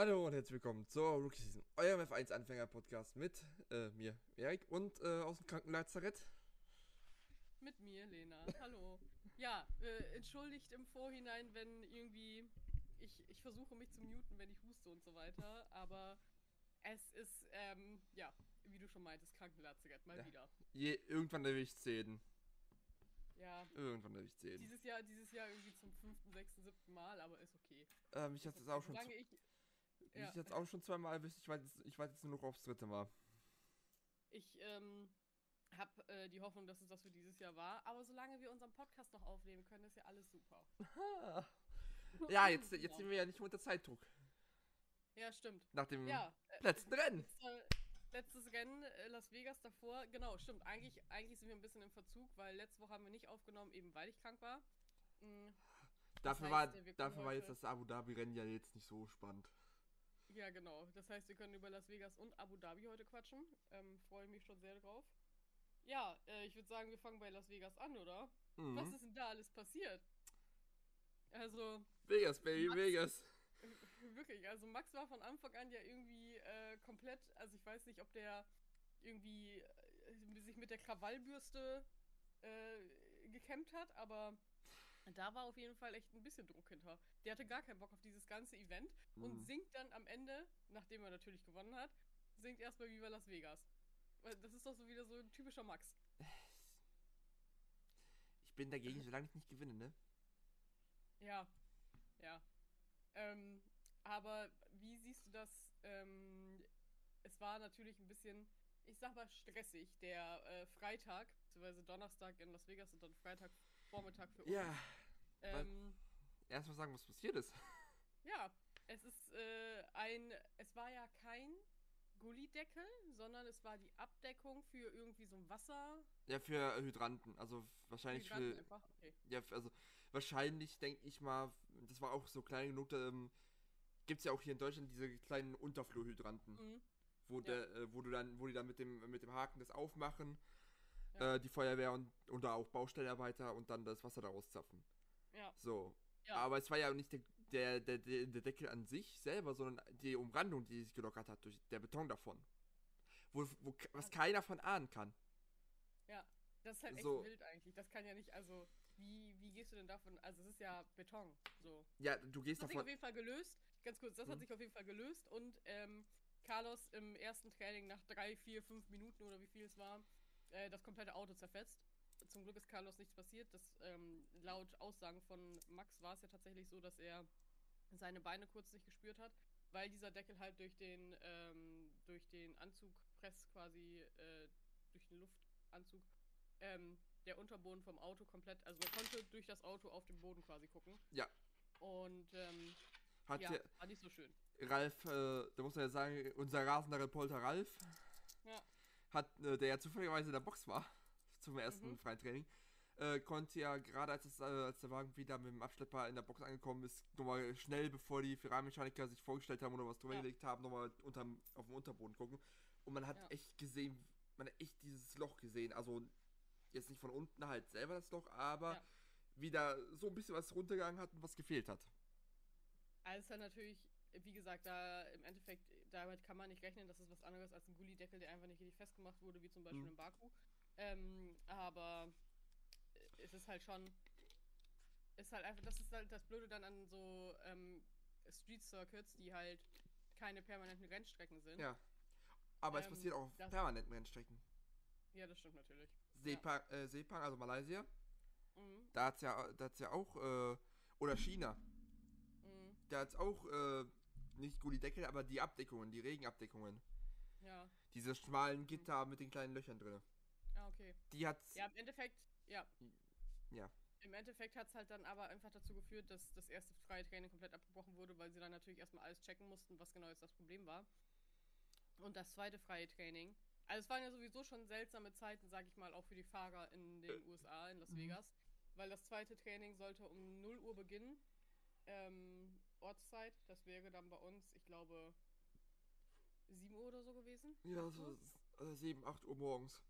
Hallo und herzlich willkommen zur Rookie Season, eurem F1 Anfänger Podcast mit äh, mir, Erik, und äh, aus dem Krankenlazarett. Mit mir, Lena. Hallo. Ja, äh, entschuldigt im Vorhinein, wenn irgendwie ich, ich versuche mich zu muten, wenn ich huste und so weiter, aber es ist, ähm, ja, wie du schon meintest, Krankenlazarett, mal Ja. wieder. Je, irgendwann erwischt zehn. Ja, Irgendwann erwischt zehn. dieses Jahr, dieses Jahr irgendwie zum fünften, sechsten, siebten Mal, aber ist okay. Ähm, ich hatte es auch schon, Solange ich, ich ja. hatte es auch schon zweimal erwischt. Ich warte jetzt, ich warte jetzt nur noch aufs dritte Mal. ich, ähm, habe äh, die Hoffnung, dass es das für dieses Jahr war, aber solange wir unseren Podcast noch aufnehmen können, ist ja alles super. Ja, jetzt, jetzt sind wir ja nicht mehr unter Zeitdruck. Ja, stimmt. Nach dem Ja, äh, letzten Rennen. Letzte, letztes Rennen, äh, Las Vegas davor. Genau, stimmt. Eigentlich, eigentlich sind wir ein bisschen im Verzug, weil letzte Woche haben wir nicht aufgenommen, eben weil ich krank war. Mm, Dafür, heißt, war, äh, können dafür war jetzt das Abu Dhabi-Rennen ja jetzt nicht so spannend. Ja, genau. Das heißt, wir können über Las Vegas und Abu Dhabi heute quatschen. Ähm, Freue mich schon sehr drauf. Ja, äh, ich würde sagen, wir fangen bei Las Vegas an, oder? Mhm. Was ist denn da alles passiert? Also, Vegas, Baby, Max- Vegas. Wirklich, also Max war von Anfang an ja irgendwie äh, komplett, also ich weiß nicht, ob der irgendwie äh, sich mit der Krawallbürste äh, gekämmt hat, aber da war auf jeden Fall echt ein bisschen Druck hinter. Der hatte gar keinen Bock auf dieses ganze Event und Mhm. singt dann am Ende, nachdem er natürlich gewonnen hat, singt erstmal Viva Las Vegas. Weil Das ist doch so wieder so ein typischer Max. Ich bin dagegen, solange ich nicht gewinne, ne? Ja, ja. Ähm, aber wie siehst du das? Ähm, es war natürlich ein bisschen, ich sag mal, stressig, der äh, Freitag, beziehungsweise Donnerstag in Las Vegas und dann Freitag Vormittag für uns. Ja. Ähm, Erstmal sagen, was passiert ist. ja, es ist äh, ein, es war ja kein Gullideckel, sondern es war die Abdeckung für irgendwie so ein Wasser. Ja, für Hydranten. Also wahrscheinlich Hydranten für. einfach. Okay. Ja, also wahrscheinlich denke ich mal, das war auch so klein genug, ähm, gibt es ja auch hier in Deutschland diese kleinen Unterflurhydranten, Mhm. wo, Ja. der, äh, wo du dann, wo die dann mit dem, mit dem Haken das aufmachen, Ja. äh, die Feuerwehr und oder auch Baustellenarbeiter und dann das Wasser daraus zapfen. Ja. So. Ja. Aber es war ja nicht der, der, der, der, Deckel an sich selber, sondern die Umrandung, die sich gelockert hat, durch der Beton davon. Wo, wo, was Also- keiner von ahnen kann. Ja, das ist halt echt So. wild eigentlich. Das kann ja nicht, also, wie, wie gehst du denn davon? Also, es ist ja Beton, so. Ja, du gehst Das hat sich davon. auf jeden Fall gelöst. Ganz kurz, das Mhm. hat sich auf jeden Fall gelöst und ähm, Carlos im ersten Training nach drei, vier, fünf Minuten oder wie viel es war, äh, das komplette Auto zerfetzt. Zum Glück ist Carlos nichts passiert. Das, ähm, laut Aussagen von Max war es ja tatsächlich so, dass er seine Beine kurz nicht gespürt hat, weil dieser Deckel halt durch den, ähm, durch den Anzugpress quasi, äh, durch den Luftanzug, ähm, der Unterboden vom Auto komplett, also man konnte durch das Auto auf den Boden quasi gucken. Ja. Und ähm, Hat ja, der, war nicht so schön. Ralf, äh, da muss man ja sagen, unser rasender Reporter Ralf, Ja. Hat, äh, der ja zufälligerweise in der Box war, zum ersten Mhm. freien Training, äh, konnte ja gerade als, äh, als der Wagen wieder mit dem Abschlepper in der Box angekommen ist, nochmal schnell, bevor die Ferrari-Mechaniker sich vorgestellt haben oder was drüber Ja. gelegt haben, nochmal unterm, auf dem Unterboden gucken. Und man hat Ja. echt gesehen, man hat echt dieses Loch gesehen. Also jetzt nicht von unten halt selber das Loch, aber Ja. wieder so ein bisschen was runtergegangen hat und was gefehlt hat. Also natürlich, wie gesagt, da im Endeffekt, damit kann man nicht rechnen, das ist was anderes als ein Gullideckel, der einfach nicht richtig festgemacht wurde, wie zum Beispiel Mhm. in Baku. Ähm, aber es ist halt schon, ist halt einfach, das ist halt das Blöde dann an so ähm, Street Circuits, die halt keine permanenten Rennstrecken sind. Ja. Aber es Ähm, passiert auch auf permanenten Rennstrecken. Ja, das stimmt natürlich. Sepang, äh, Sepang, also Malaysia, Mhm. da hat's ja, da hat's ja auch, äh, oder China, Mhm. da hat's auch, äh, nicht Gullideckel, aber die Abdeckungen, die Regenabdeckungen. Ja. Diese schmalen Gitter mit den kleinen Löchern drin. Ah, okay. Die hat's, Ja, im Endeffekt, ja. Ja. Im Endeffekt hat es halt dann aber einfach dazu geführt, dass das erste freie Training komplett abgebrochen wurde, weil sie dann natürlich erstmal alles checken mussten, was genau jetzt das Problem war. Und das zweite freie Training. Also es waren ja sowieso schon seltsame Zeiten, sag ich mal, auch für die Fahrer in den USA, in Las mhm. Vegas. Weil das zweite Training sollte um 0 Uhr beginnen. Ähm, Ortszeit. Das wäre dann bei uns, ich glaube, 7 Uhr oder so gewesen. ja, 8 so äh, 7, 8 Uhr morgens.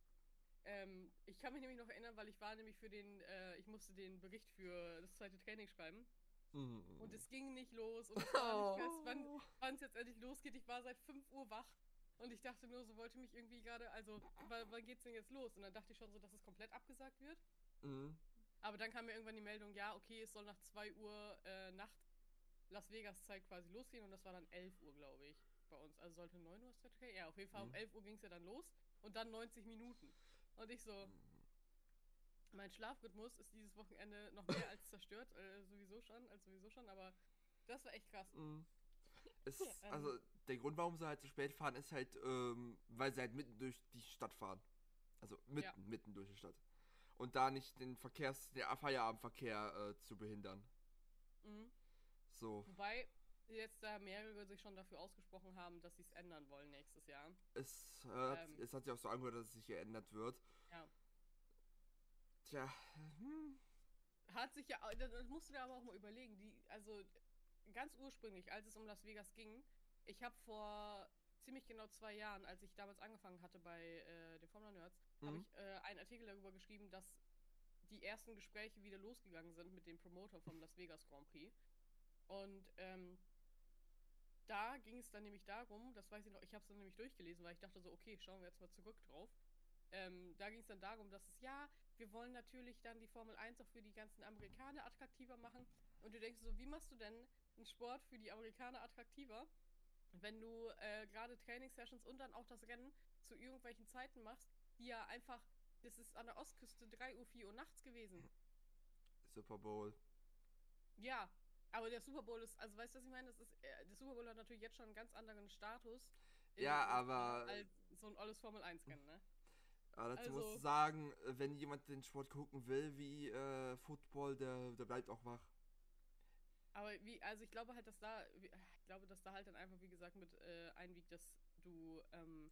Ähm, ich kann mich nämlich noch erinnern, weil ich war nämlich für den, äh, ich musste den Bericht für das zweite Training schreiben. Mhm. Und es ging nicht los und es war nicht fest, wann, wann wann es jetzt endlich losgeht. Ich war seit 5 Uhr wach und ich dachte nur, so wollte mich irgendwie gerade, also, wann, wann geht's denn jetzt los? Und dann dachte ich schon so, dass es komplett abgesagt wird. Mhm. Aber dann kam mir irgendwann die Meldung, ja, okay, es soll nach 2 Uhr äh, Nacht Las Vegas Zeit quasi losgehen und das war dann 11 Uhr, glaube ich, bei uns. Also sollte 9 Uhr Start okay? Ja, auf jeden Fall um Mhm. 11 Uhr ging es ja dann los und dann 90 Minuten. Und ich so, mein Schlafrhythmus ist dieses Wochenende noch mehr als zerstört, äh, sowieso schon, als sowieso schon, aber das war echt krass. Mhm. Es, Ähm. also, der Grund, warum sie halt so spät fahren, ist halt, ähm, weil sie halt mitten durch die Stadt fahren. Also mitten, Ja. mitten durch die Stadt. Und da nicht den Verkehrs-, der Feierabendverkehr äh, zu behindern. Mhm. So, Wobei jetzt da mehrere sich schon dafür ausgesprochen haben, dass sie es ändern wollen nächstes Jahr. es, äh, hat- Ähm. es hat sich auch so angehört, dass es sich geändert wird. Ja. Tja, hm, Hat sich ja, das musst du dir aber auch mal überlegen, die, also ganz ursprünglich, als es um Las Vegas ging, ich habe vor ziemlich genau zwei Jahren, als ich damals angefangen hatte bei äh, den Formula Nerds, habe Mhm. ich äh, einen Artikel darüber geschrieben, dass die ersten Gespräche wieder losgegangen sind mit dem Promoter vom Las Vegas Grand Prix. Und ähm, da ging es dann nämlich darum, das weiß ich noch, ich habe es dann nämlich durchgelesen, weil ich dachte so, okay, schauen wir jetzt mal zurück drauf. Ähm, da ging es dann darum, dass es ja, wir wollen natürlich dann die Formel 1 auch für die ganzen Amerikaner attraktiver machen. Und du denkst so, wie machst du denn einen Sport für die Amerikaner attraktiver, wenn du äh, gerade Trainingssessions und dann auch das Rennen zu irgendwelchen Zeiten machst, die ja einfach, das ist an der Ostküste 3 Uhr, 4 Uhr nachts gewesen. Super Bowl. Ja, aber der Super Bowl ist, also weißt du, was ich meine? Das ist, äh, der Super Bowl hat natürlich jetzt schon einen ganz anderen Status. Ja, aber- Als so ein alles Formel 1 Rennen, ne? Aber dazu musst Also- du sagen, äh, wenn jemand den Sport gucken will, wie äh, Football, der, der bleibt auch wach. Aber wie, also ich glaube halt, dass da, ich glaube, dass da halt dann einfach, wie gesagt, mit äh, einwiegt, dass du ähm,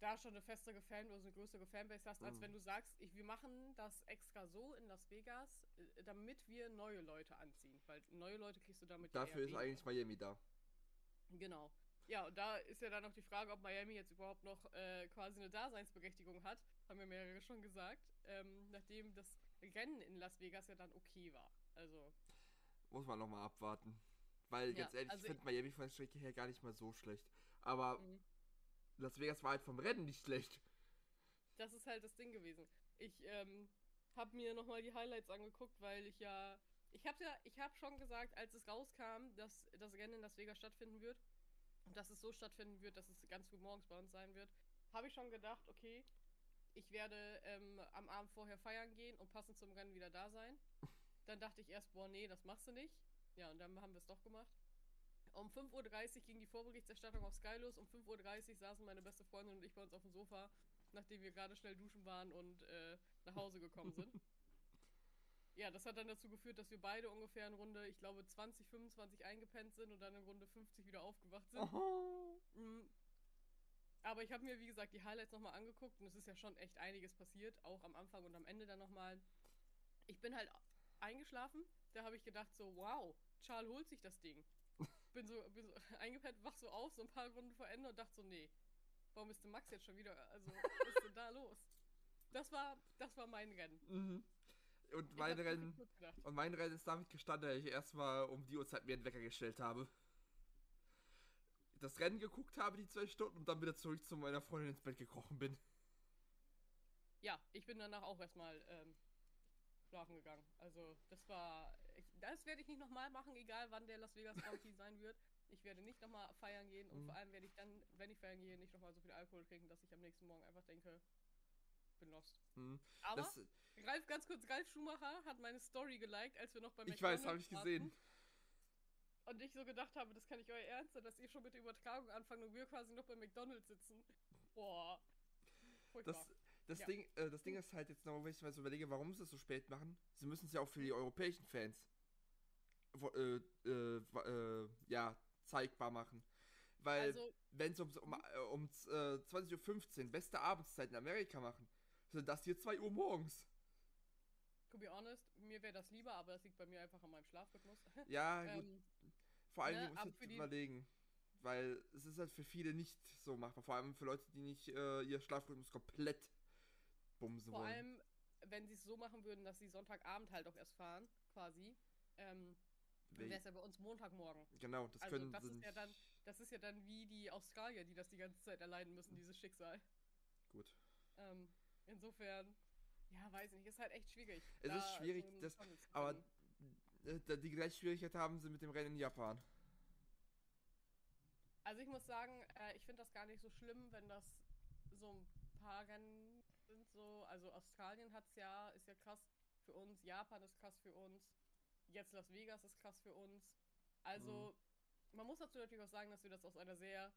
da schon eine festere Fan oder eine größere Fanbase hast, als Mhm. wenn du sagst, ich, wir machen das extra so in Las Vegas, äh, damit wir neue Leute anziehen. Weil neue Leute kriegst du damit Dafür ist weniger. eigentlich Miami da. Genau. Ja, und da ist ja dann noch die Frage, ob Miami jetzt überhaupt noch äh, quasi eine Daseinsberechtigung hat. Haben ja mehrere schon gesagt. Ähm, nachdem das Rennen in Las Vegas ja dann okay war. Also, Muss man nochmal abwarten. Weil, Ja, ganz ehrlich, also ich finde Miami von der Strecke her gar nicht mal so schlecht. Aber mhm. Las Vegas war halt vom Rennen nicht schlecht. das ist halt das Ding gewesen. Ich ähm, habe mir nochmal die Highlights angeguckt, weil ich ja. Ich habe ja, ich schon gesagt, als es rauskam, dass das Rennen in Las Vegas stattfinden wird und dass es so stattfinden wird, dass es ganz früh morgens bei uns sein wird, habe ich schon gedacht, okay, ich werde ähm, am Abend vorher feiern gehen und passend zum Rennen wieder da sein. Dann dachte ich erst, boah, nee, das machst du nicht. Ja, und dann haben wir es doch gemacht. Um 5.30 Uhr ging die Vorberichterstattung auf Sky los. Um 5.30 Uhr saßen meine beste Freundin und ich bei uns auf dem Sofa, nachdem wir gerade schnell duschen waren und äh, nach Hause gekommen sind. ja, das hat dann dazu geführt, dass wir beide ungefähr in Runde, ich glaube, 20, 25 eingepennt sind und dann in Runde 50 wieder aufgewacht sind. Oh. Mhm. Aber ich habe mir, wie gesagt, die Highlights nochmal angeguckt und es ist ja schon echt einiges passiert, auch am Anfang und am Ende dann nochmal. Ich bin halt eingeschlafen, da habe ich gedacht so, wow, Charles holt sich das Ding. Bin so, bin so eingepennt, wach so auf, so ein paar Runden vor Ende und dachte so, nee, warum ist denn Max jetzt schon wieder, also, was ist denn da los? Das war, das war mein Rennen. Mhm. Und Ich mein Rennen. Und mein Rennen ist damit gestanden, dass ich erstmal um die Uhrzeit mir einen Wecker gestellt habe. Das Rennen geguckt habe, die zwei Stunden, und dann wieder zurück zu meiner Freundin ins Bett gekrochen bin. Ja, ich bin danach auch erstmal ähm, schlafen gegangen. Also das war, das werde ich nicht nochmal machen, egal wann der Las Vegas Prix sein wird. Ich werde nicht nochmal feiern gehen und Mhm. vor allem werde ich dann, wenn ich feiern gehe, nicht nochmal so viel Alkohol trinken, dass ich am nächsten Morgen einfach denke, bin lost. Hm. Aber Das, Ralf, ganz kurz, Ralf Schumacher hat meine Story geliked, als wir noch bei ich weiß, habe ich gesehen. Und ich so gedacht habe, das kann nicht euer Ernst sein, dass ihr schon mit der Übertragung anfangen und wir quasi noch bei McDonalds sitzen. Boah. Furchtbar. Das, das, Ja. Ding, äh, das Ding ist halt jetzt noch, wenn ich mal so überlege, warum sie es so spät machen. Sie müssen es ja auch für die europäischen Fans äh, äh, äh, ja, zeigbar machen. Weil, also, wenn sie um, um, äh, um äh, 20.15 Uhr beste Abendszeit in Amerika machen, sind das hier 2 Uhr morgens. to be honest, mir wäre das lieber, aber das liegt bei mir einfach an meinem Schlafrhythmus. Ja, gut. ähm, Vor allem, ne, du musst die- überlegen. Weil es ist halt für viele nicht so machbar. Vor allem für Leute, die nicht äh, ihr Schlafrhythmus komplett bumsen Vor wollen. allem, wenn sie es so machen würden, dass sie Sonntagabend halt auch erst fahren, quasi. Ähm, Dann wäre es ja bei uns Montagmorgen. Genau, das Also können das sie ist ja dann, das ist ja dann wie die Australier, die das die ganze Zeit erleiden müssen, dieses Schicksal. Gut. Ähm, insofern, ja, weiß nicht, ist halt echt schwierig. Es ist schwierig, einen das- aber da- Die gleiche Schwierigkeit haben sie mit dem Rennen in Japan. Also ich muss sagen, äh, ich finde das gar nicht so schlimm, wenn das so ein paar Rennen sind so. Also Australien hat's ja, ist ja krass für uns, Japan ist krass für uns, jetzt Las Vegas ist krass für uns. Also man muss dazu natürlich auch sagen, dass wir das aus einer sehr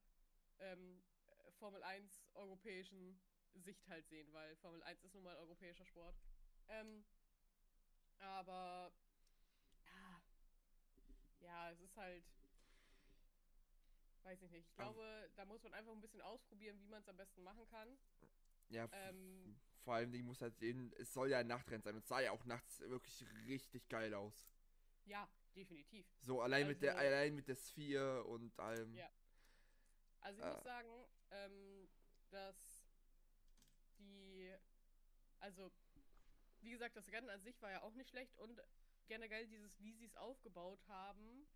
ähm, äh, Formel 1 europäischen Sicht halt sehen, weil Formel 1 ist nun mal europäischer Sport. Ähm, aber ja, ja, es ist halt, weiß ich nicht. Ich Aber- glaube, da muss man einfach ein bisschen ausprobieren, wie man es am besten machen kann. Ja, Ähm, vor allem, die muss halt sehen, es soll ja ein Nachtrennen sein. Und es sah ja auch nachts wirklich richtig geil aus. Ja, definitiv. So, allein mit der, Also- allein mit der Sphere und allem. Ja. Also ich Äh. muss sagen, ähm, dass die, also wie gesagt, das Rennen an sich war ja auch nicht schlecht und generell dieses, wie sie es aufgebaut haben,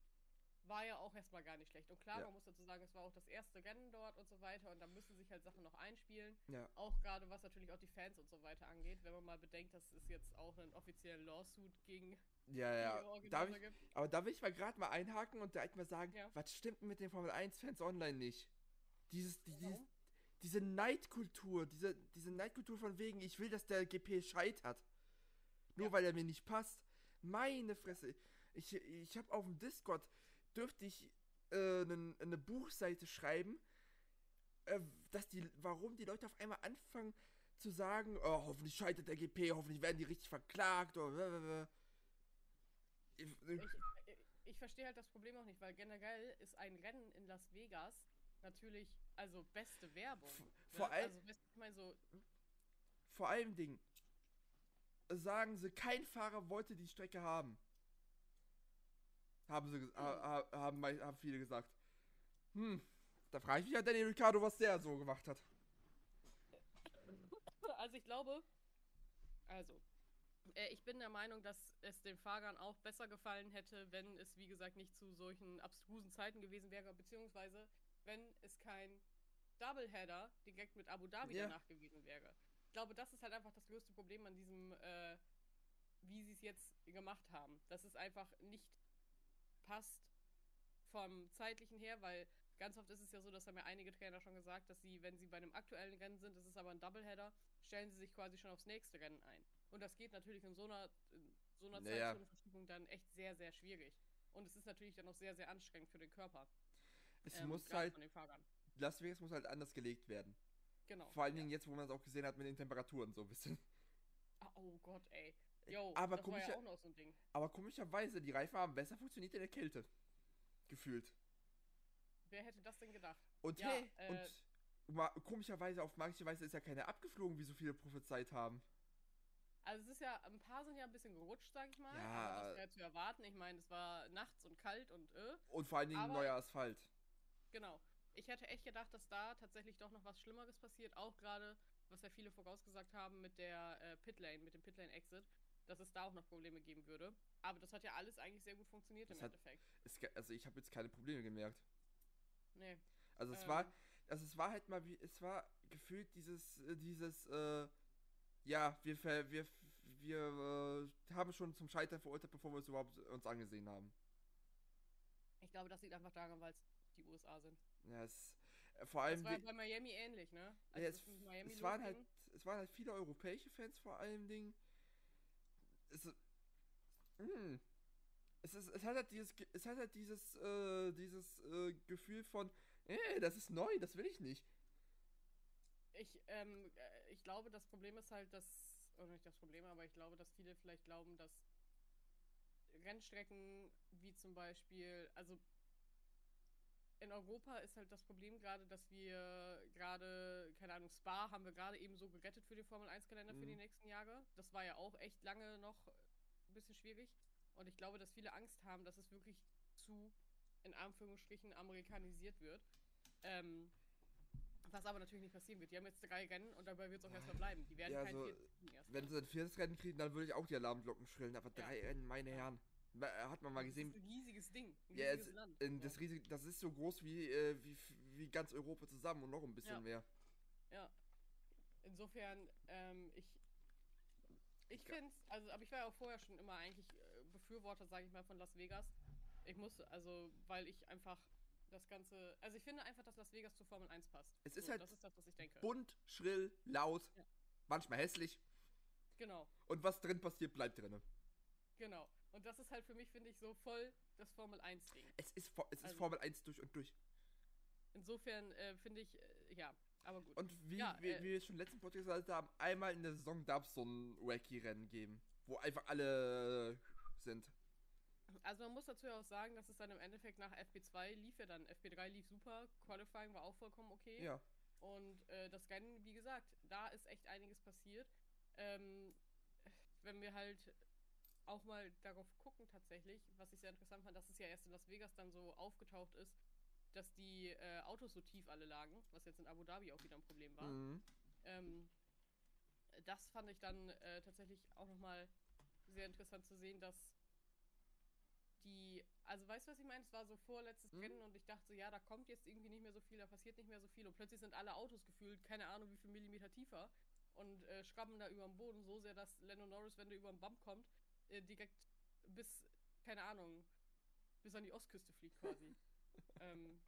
war ja auch erstmal gar nicht schlecht. Und klar, Ja. man muss dazu sagen, es war auch das erste Rennen dort und so weiter und da müssen sich halt Sachen noch einspielen. Ja. Auch gerade was natürlich auch die Fans und so weiter angeht, wenn man mal bedenkt, dass es jetzt auch einen offiziellen Lawsuit gegen Ja, ja. Darf ich, gibt. aber da will ich mal gerade mal einhaken und direkt mal sagen, Ja. was stimmt denn mit den Formel 1-Fans online nicht? Dieses, die, dieses, diese Neidkultur, diese, diese Neidkultur von wegen, ich will, dass der GP scheitert. Nur weil er mir nicht passt. Meine Fresse. Ich, ich habe auf dem Discord, dürfte ich äh, ne, eine Buchseite schreiben, äh, dass die, warum die Leute auf einmal anfangen zu sagen, oh, hoffentlich scheitert der GP, hoffentlich werden die richtig verklagt oder. Ich- Ich, ich, ich verstehe halt das Problem auch nicht, weil generell ist ein Rennen in Las Vegas natürlich, also beste Werbung. V- ne? vor allem- Also, ich meine so, Vor allem Dingen sagen sie, kein Fahrer wollte die Strecke haben. Haben sie ha, ha, haben, haben viele gesagt. Hm, da frage ich mich ja Danny Ricciardo, was der so gemacht hat. also ich glaube, also, äh, ich bin der Meinung, dass es den Fahrern auch besser gefallen hätte, wenn es, wie gesagt, nicht zu solchen abstrusen Zeiten gewesen wäre, beziehungsweise wenn es kein Doubleheader direkt mit Abu Dhabi Ja. danach gewesen wäre. Ich glaube, das ist halt einfach das größte Problem an diesem, äh, wie sie es jetzt gemacht haben. Dass es einfach nicht passt vom zeitlichen her, weil ganz oft ist es ja so, das haben ja einige Trainer schon gesagt, dass sie, wenn sie bei einem aktuellen Rennen sind, das ist aber ein Doubleheader, stellen sie sich quasi schon aufs nächste Rennen ein. Und das geht natürlich in so einer, in so einer Naja. Zeitzonenverschiebung dann echt sehr, sehr schwierig. Und es ist natürlich dann auch sehr, sehr anstrengend für den Körper. Es ähm, muss halt. Las Vegas muss halt anders gelegt werden. Genau. Vor allen ja. Dingen jetzt, wo man es auch gesehen hat mit den Temperaturen so ein bisschen. Ah, oh Gott, ey. Yo, aber ja komischer- noch so ein Ding. Aber komischerweise, die Reifen haben besser funktioniert in der Kälte. Gefühlt. Wer hätte das denn gedacht? Und Ja, hey, äh, und komischerweise auf magische Weise ist ja keiner abgeflogen, wie so viele prophezeit haben. Also es ist ja, ein paar sind ja ein bisschen gerutscht, sag ich mal. Ja. Das wäre zu erwarten. Ich meine, es war nachts und kalt und äh. Und vor allen Dingen Aber- neuer Asphalt. Genau. Ich hätte echt gedacht, dass da tatsächlich doch noch was Schlimmeres passiert. Auch gerade, was ja viele vorausgesagt haben mit der äh, Pitlane, mit dem Pitlane-Exit, dass es da auch noch Probleme geben würde. Aber das hat ja alles eigentlich sehr gut funktioniert Das im hat- Endeffekt. Es, also ich habe jetzt keine Probleme gemerkt. Nee. Also es Ähm. war, also es war halt mal wie, es war gefühlt dieses, äh, dieses, äh, ja, wir, wir, wir äh, haben schon zum Scheitern verurteilt, bevor wir es überhaupt uns angesehen haben. Ich glaube, das liegt einfach daran, weil es die USA sind. Ja, es, äh, vor Das allem, war we- bei Miami ähnlich, ne? ja, Als es, Miami es waren halt, es waren halt viele europäische Fans vor allen Dingen. Es, hm, es, ist, es hat halt dieses, es hat halt dieses, äh, dieses äh, Gefühl von, äh, das ist neu, das will ich nicht. Ich, ähm, äh, ich glaube, das Problem ist halt, dass, oder nicht das Problem, aber ich glaube, dass viele vielleicht glauben, dass Rennstrecken wie zum Beispiel, also in Europa ist halt das Problem gerade, dass wir gerade, keine Ahnung, Spa haben wir gerade eben so gerettet für den Formel 1-Kalender für die Mhm. nächsten Jahre. Das war ja auch echt lange noch ein bisschen schwierig. Und ich glaube, dass viele Angst haben, dass es wirklich zu, in Anführungsstrichen, amerikanisiert wird. Ähm, was aber natürlich nicht passieren wird. Die haben jetzt drei Rennen und dabei wird es auch erstmal bleiben. Die werden Ja, kein so, viertes. Wenn sie ein viertes Rennen kriegen, dann würde ich auch die Alarmglocken schrillen, aber Ja. drei Rennen, meine Ja. Herren. Äh, Hat man mal Das gesehen, ist ein riesiges Ding. Ein Ja, riesiges es, Land. in ja. das, riesige, das ist so groß wie, äh, wie, wie ganz Europa zusammen und noch ein bisschen Ja. mehr. Ja. Insofern, ähm, ich. Ich finde also, aber ich war ja auch vorher schon immer eigentlich äh, Befürworter, sage ich mal, von Las Vegas. Ich muss, also, weil ich einfach das Ganze. Also, ich finde einfach, dass Las Vegas zur Formel 1 passt. Es ist So, halt Das ist das, was ich denke. Bunt, schrill, laut, Ja. manchmal hässlich. Genau, Und was drin passiert, bleibt drin. genau. Und das ist halt für mich, finde ich, so voll das Formel 1-Ding. Es ist, es ist Also- Formel 1 durch und durch. Insofern äh, finde ich, äh, ja, aber gut. Und wie, Ja, wie, äh, wie wir es schon letzten Podcast gesagt haben, einmal in der Saison darf es so ein Wacky-Rennen geben, wo einfach alle sind. Also man muss dazu ja auch sagen, dass es dann im Endeffekt nach FP2 lief ja dann. FP3 lief super, Qualifying war auch vollkommen okay. Ja. Und äh, das Rennen, wie gesagt, da ist echt einiges passiert. Ähm, wenn wir halt auch mal darauf gucken tatsächlich, was ich sehr interessant fand, dass es ja erst in Las Vegas dann so aufgetaucht ist, dass die äh, Autos so tief alle lagen, was jetzt in Abu Dhabi auch wieder ein Problem war. Mhm. Ähm, das fand ich dann äh, tatsächlich auch nochmal sehr interessant zu sehen, dass die, also weißt du, was ich meine? Es war so vorletztes Mhm. Rennen und ich dachte so, ja, da kommt jetzt irgendwie nicht mehr so viel, da passiert nicht mehr so viel und plötzlich sind alle Autos gefühlt, keine Ahnung, wie viel Millimeter tiefer und äh, schrabben da über dem Boden so sehr, dass Lando Norris, wenn der über den Bump kommt, äh, direkt bis, keine Ahnung, bis an die Ostküste fliegt quasi. ähm,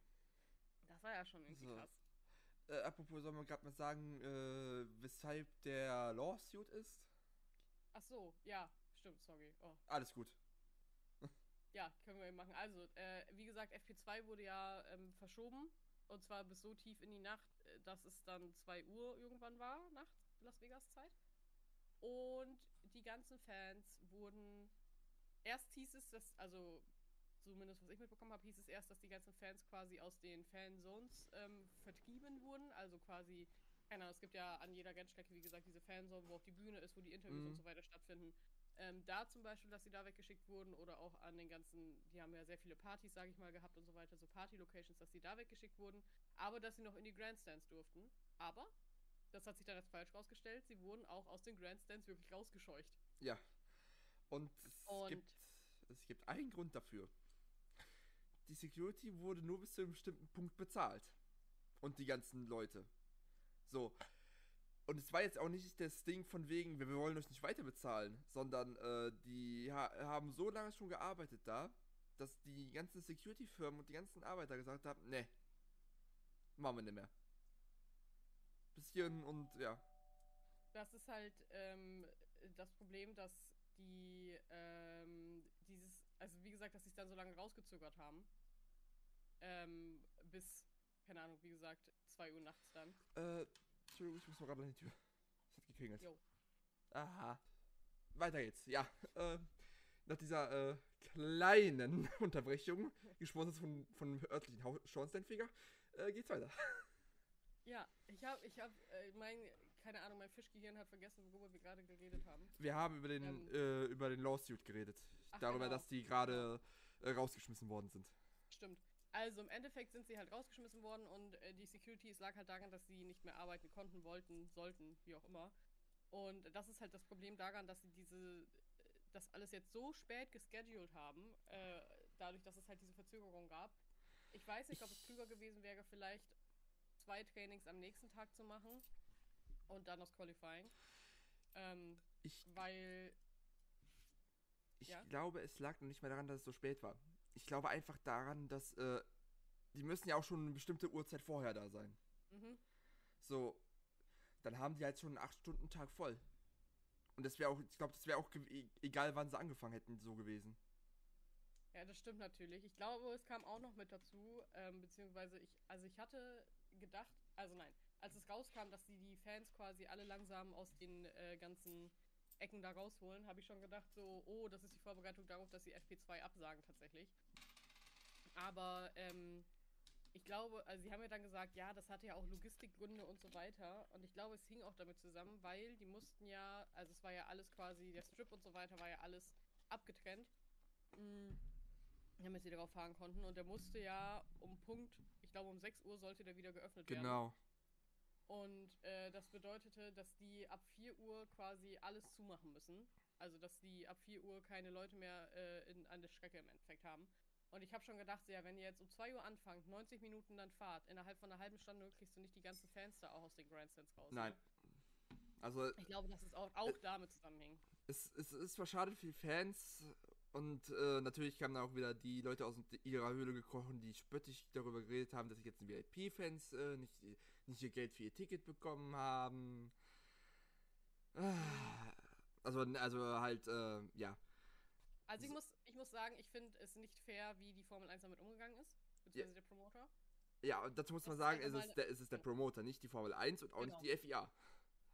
das war ja schon irgendwie So. krass. Äh, apropos, sollen wir gerade mal sagen, äh, weshalb der Lawsuit ist? Ach so, ja, stimmt, sorry. Oh. Alles gut. Ja, können wir eben machen. Also, äh, wie gesagt, FP2 wurde ja ähm, verschoben. Und zwar bis so tief in die Nacht, äh, dass es dann 2 Uhr irgendwann war, nachts, Las Vegas Zeit. Und die ganzen Fans wurden. Erst hieß es, dass, also zumindest was ich mitbekommen habe, hieß es erst, dass die ganzen Fans quasi aus den Fanzones ähm, vertrieben wurden. Also quasi, keine Ahnung, es gibt ja an jeder Rennstrecke, wie gesagt, diese Fanzone, wo auch die Bühne ist, wo die Interviews Mhm. und so weiter stattfinden. Ähm, da zum Beispiel, dass sie da weggeschickt wurden oder auch an den ganzen, die haben ja sehr viele Partys, sage ich mal, gehabt und so weiter, so Party-Locations, dass sie da weggeschickt wurden, aber dass sie noch in die Grandstands durften. Aber, das hat sich dann als falsch rausgestellt, sie wurden auch aus den Grandstands wirklich rausgescheucht. Ja. Und es, Und- Gibt, es gibt einen Grund dafür. Die Security wurde nur bis zu einem bestimmten Punkt bezahlt. Und die ganzen Leute. So. Und es war jetzt auch nicht das Ding von wegen, wir, wollen euch nicht weiter bezahlen, sondern äh, die ha haben so lange schon gearbeitet da, dass die ganzen Security-Firmen und die ganzen Arbeiter gesagt haben, ne, machen wir nicht mehr. Bis hierhin und ja. Das ist halt ähm, das Problem, dass die ähm, dieses, also wie gesagt, dass sie es dann so lange rausgezögert haben. Ähm, bis, keine Ahnung, wie gesagt, 2 Uhr nachts dann. Äh, Entschuldigung, ich muss mal gerade an die Tür. Es hat geklingelt. Jo. Aha. Weiter geht's. Ja, äh, nach dieser äh, kleinen Unterbrechung, gesponsert von, von örtlichen Schornsteinfeger, äh, geht's weiter. Ja, ich habe, ich habe, äh, mein, keine Ahnung, mein Fischgehirn hat vergessen, worüber wir gerade geredet haben. Wir haben über den, Ähm. äh, über den Lawsuit geredet. Ach, Darüber, genau. dass die gerade äh, rausgeschmissen worden sind. Stimmt. Also im Endeffekt sind sie halt rausgeschmissen worden und äh, die Security, es lag halt daran, dass sie nicht mehr arbeiten konnten, wollten, sollten, wie auch immer. Und das ist halt das Problem daran, dass sie diese, äh, das alles jetzt so spät gescheduled haben, äh, dadurch, dass es halt diese Verzögerung gab. Ich weiß nicht, ob es klüger gewesen wäre, vielleicht zwei Trainings am nächsten Tag zu machen und dann das Qualifying. Ähm, Ich, weil, ich Ja? glaube, es lag noch nicht mal daran, dass es so spät war. Ich glaube einfach daran, dass äh, die müssen ja auch schon eine bestimmte Uhrzeit vorher da sein. mhm, So, dann haben die halt schon einen 8-Stunden-Tag voll. Und das wäre auch, ich glaube, das wäre auch e- egal, wann sie angefangen hätten, so gewesen. Ja, das stimmt natürlich. Ich glaube, es kam auch noch mit dazu, ähm, beziehungsweise ich, also ich hatte gedacht, also nein, als es rauskam, dass die die Fans quasi alle langsam aus den äh, ganzen Ecken da rausholen, habe ich schon gedacht, so, oh, das ist die Vorbereitung darauf, dass sie FP2 absagen tatsächlich. Aber ähm, ich glaube, also sie haben ja dann gesagt, ja, das hatte ja auch Logistikgründe und so weiter. Und ich glaube, es hing auch damit zusammen, weil die mussten ja, also es war ja alles quasi, der Strip und so weiter war ja alles abgetrennt. Mm, damit sie darauf fahren konnten. Und der musste ja um Punkt, glaube um 6 Uhr sollte der wieder geöffnet werden. Genau. Und äh, das bedeutete, dass die ab 4 Uhr quasi alles zumachen müssen. Also, dass die ab 4 Uhr keine Leute mehr äh, in, an der Strecke im Endeffekt haben. Und ich habe schon gedacht, ja, wenn ihr jetzt um 2 Uhr anfangt, 90 Minuten dann fahrt, innerhalb von einer halben Stunde kriegst du nicht die ganzen Fans da auch aus den Grandstands raus. Nein. Ne? Also, Ich glaube, dass es auch, auch damit zusammenhängt. es, es ist zwar schade für die Fans und äh, natürlich kamen dann auch wieder die Leute aus ihrer Höhle gekrochen, die spöttisch darüber geredet haben, dass die ganzen VIP-Fans äh, nicht, nicht ihr Geld für ihr Ticket bekommen haben. Ah, Also, also halt, äh, ja. Also ich muss, ich muss sagen, ich finde es nicht fair, wie die Formel 1 damit umgegangen ist, beziehungsweise der Promoter. Ja, und dazu muss man Das sagen, ist es ist, der, es ist der Promoter, nicht die Formel 1 und auch Genau. nicht die FIA.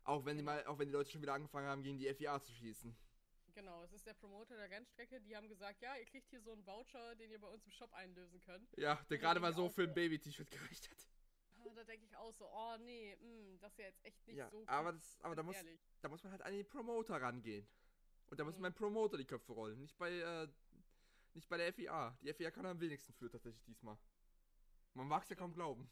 Auch wenn, die Genau. mal, auch wenn die Leute schon wieder angefangen haben, gegen die FIA zu schießen. Genau, es ist der Promoter der Rennstrecke. Die haben gesagt, ja, ihr kriegt hier so einen Voucher, den ihr bei uns im Shop einlösen könnt. Ja, der gerade mal so für ein Baby-T-Shirt gereicht hat. Ah, Da denke ich auch so, oh nee, mh, das ist ja jetzt echt nicht Ja, so aber, das, aber da, muss, ehrlich. da muss man halt an den Promoter rangehen. Und da muss Mhm. mein Promoter die Köpfe rollen, nicht bei, äh, nicht bei der FIA. Die FIA kann am wenigsten für tatsächlich diesmal. Man mag es ja kaum glauben.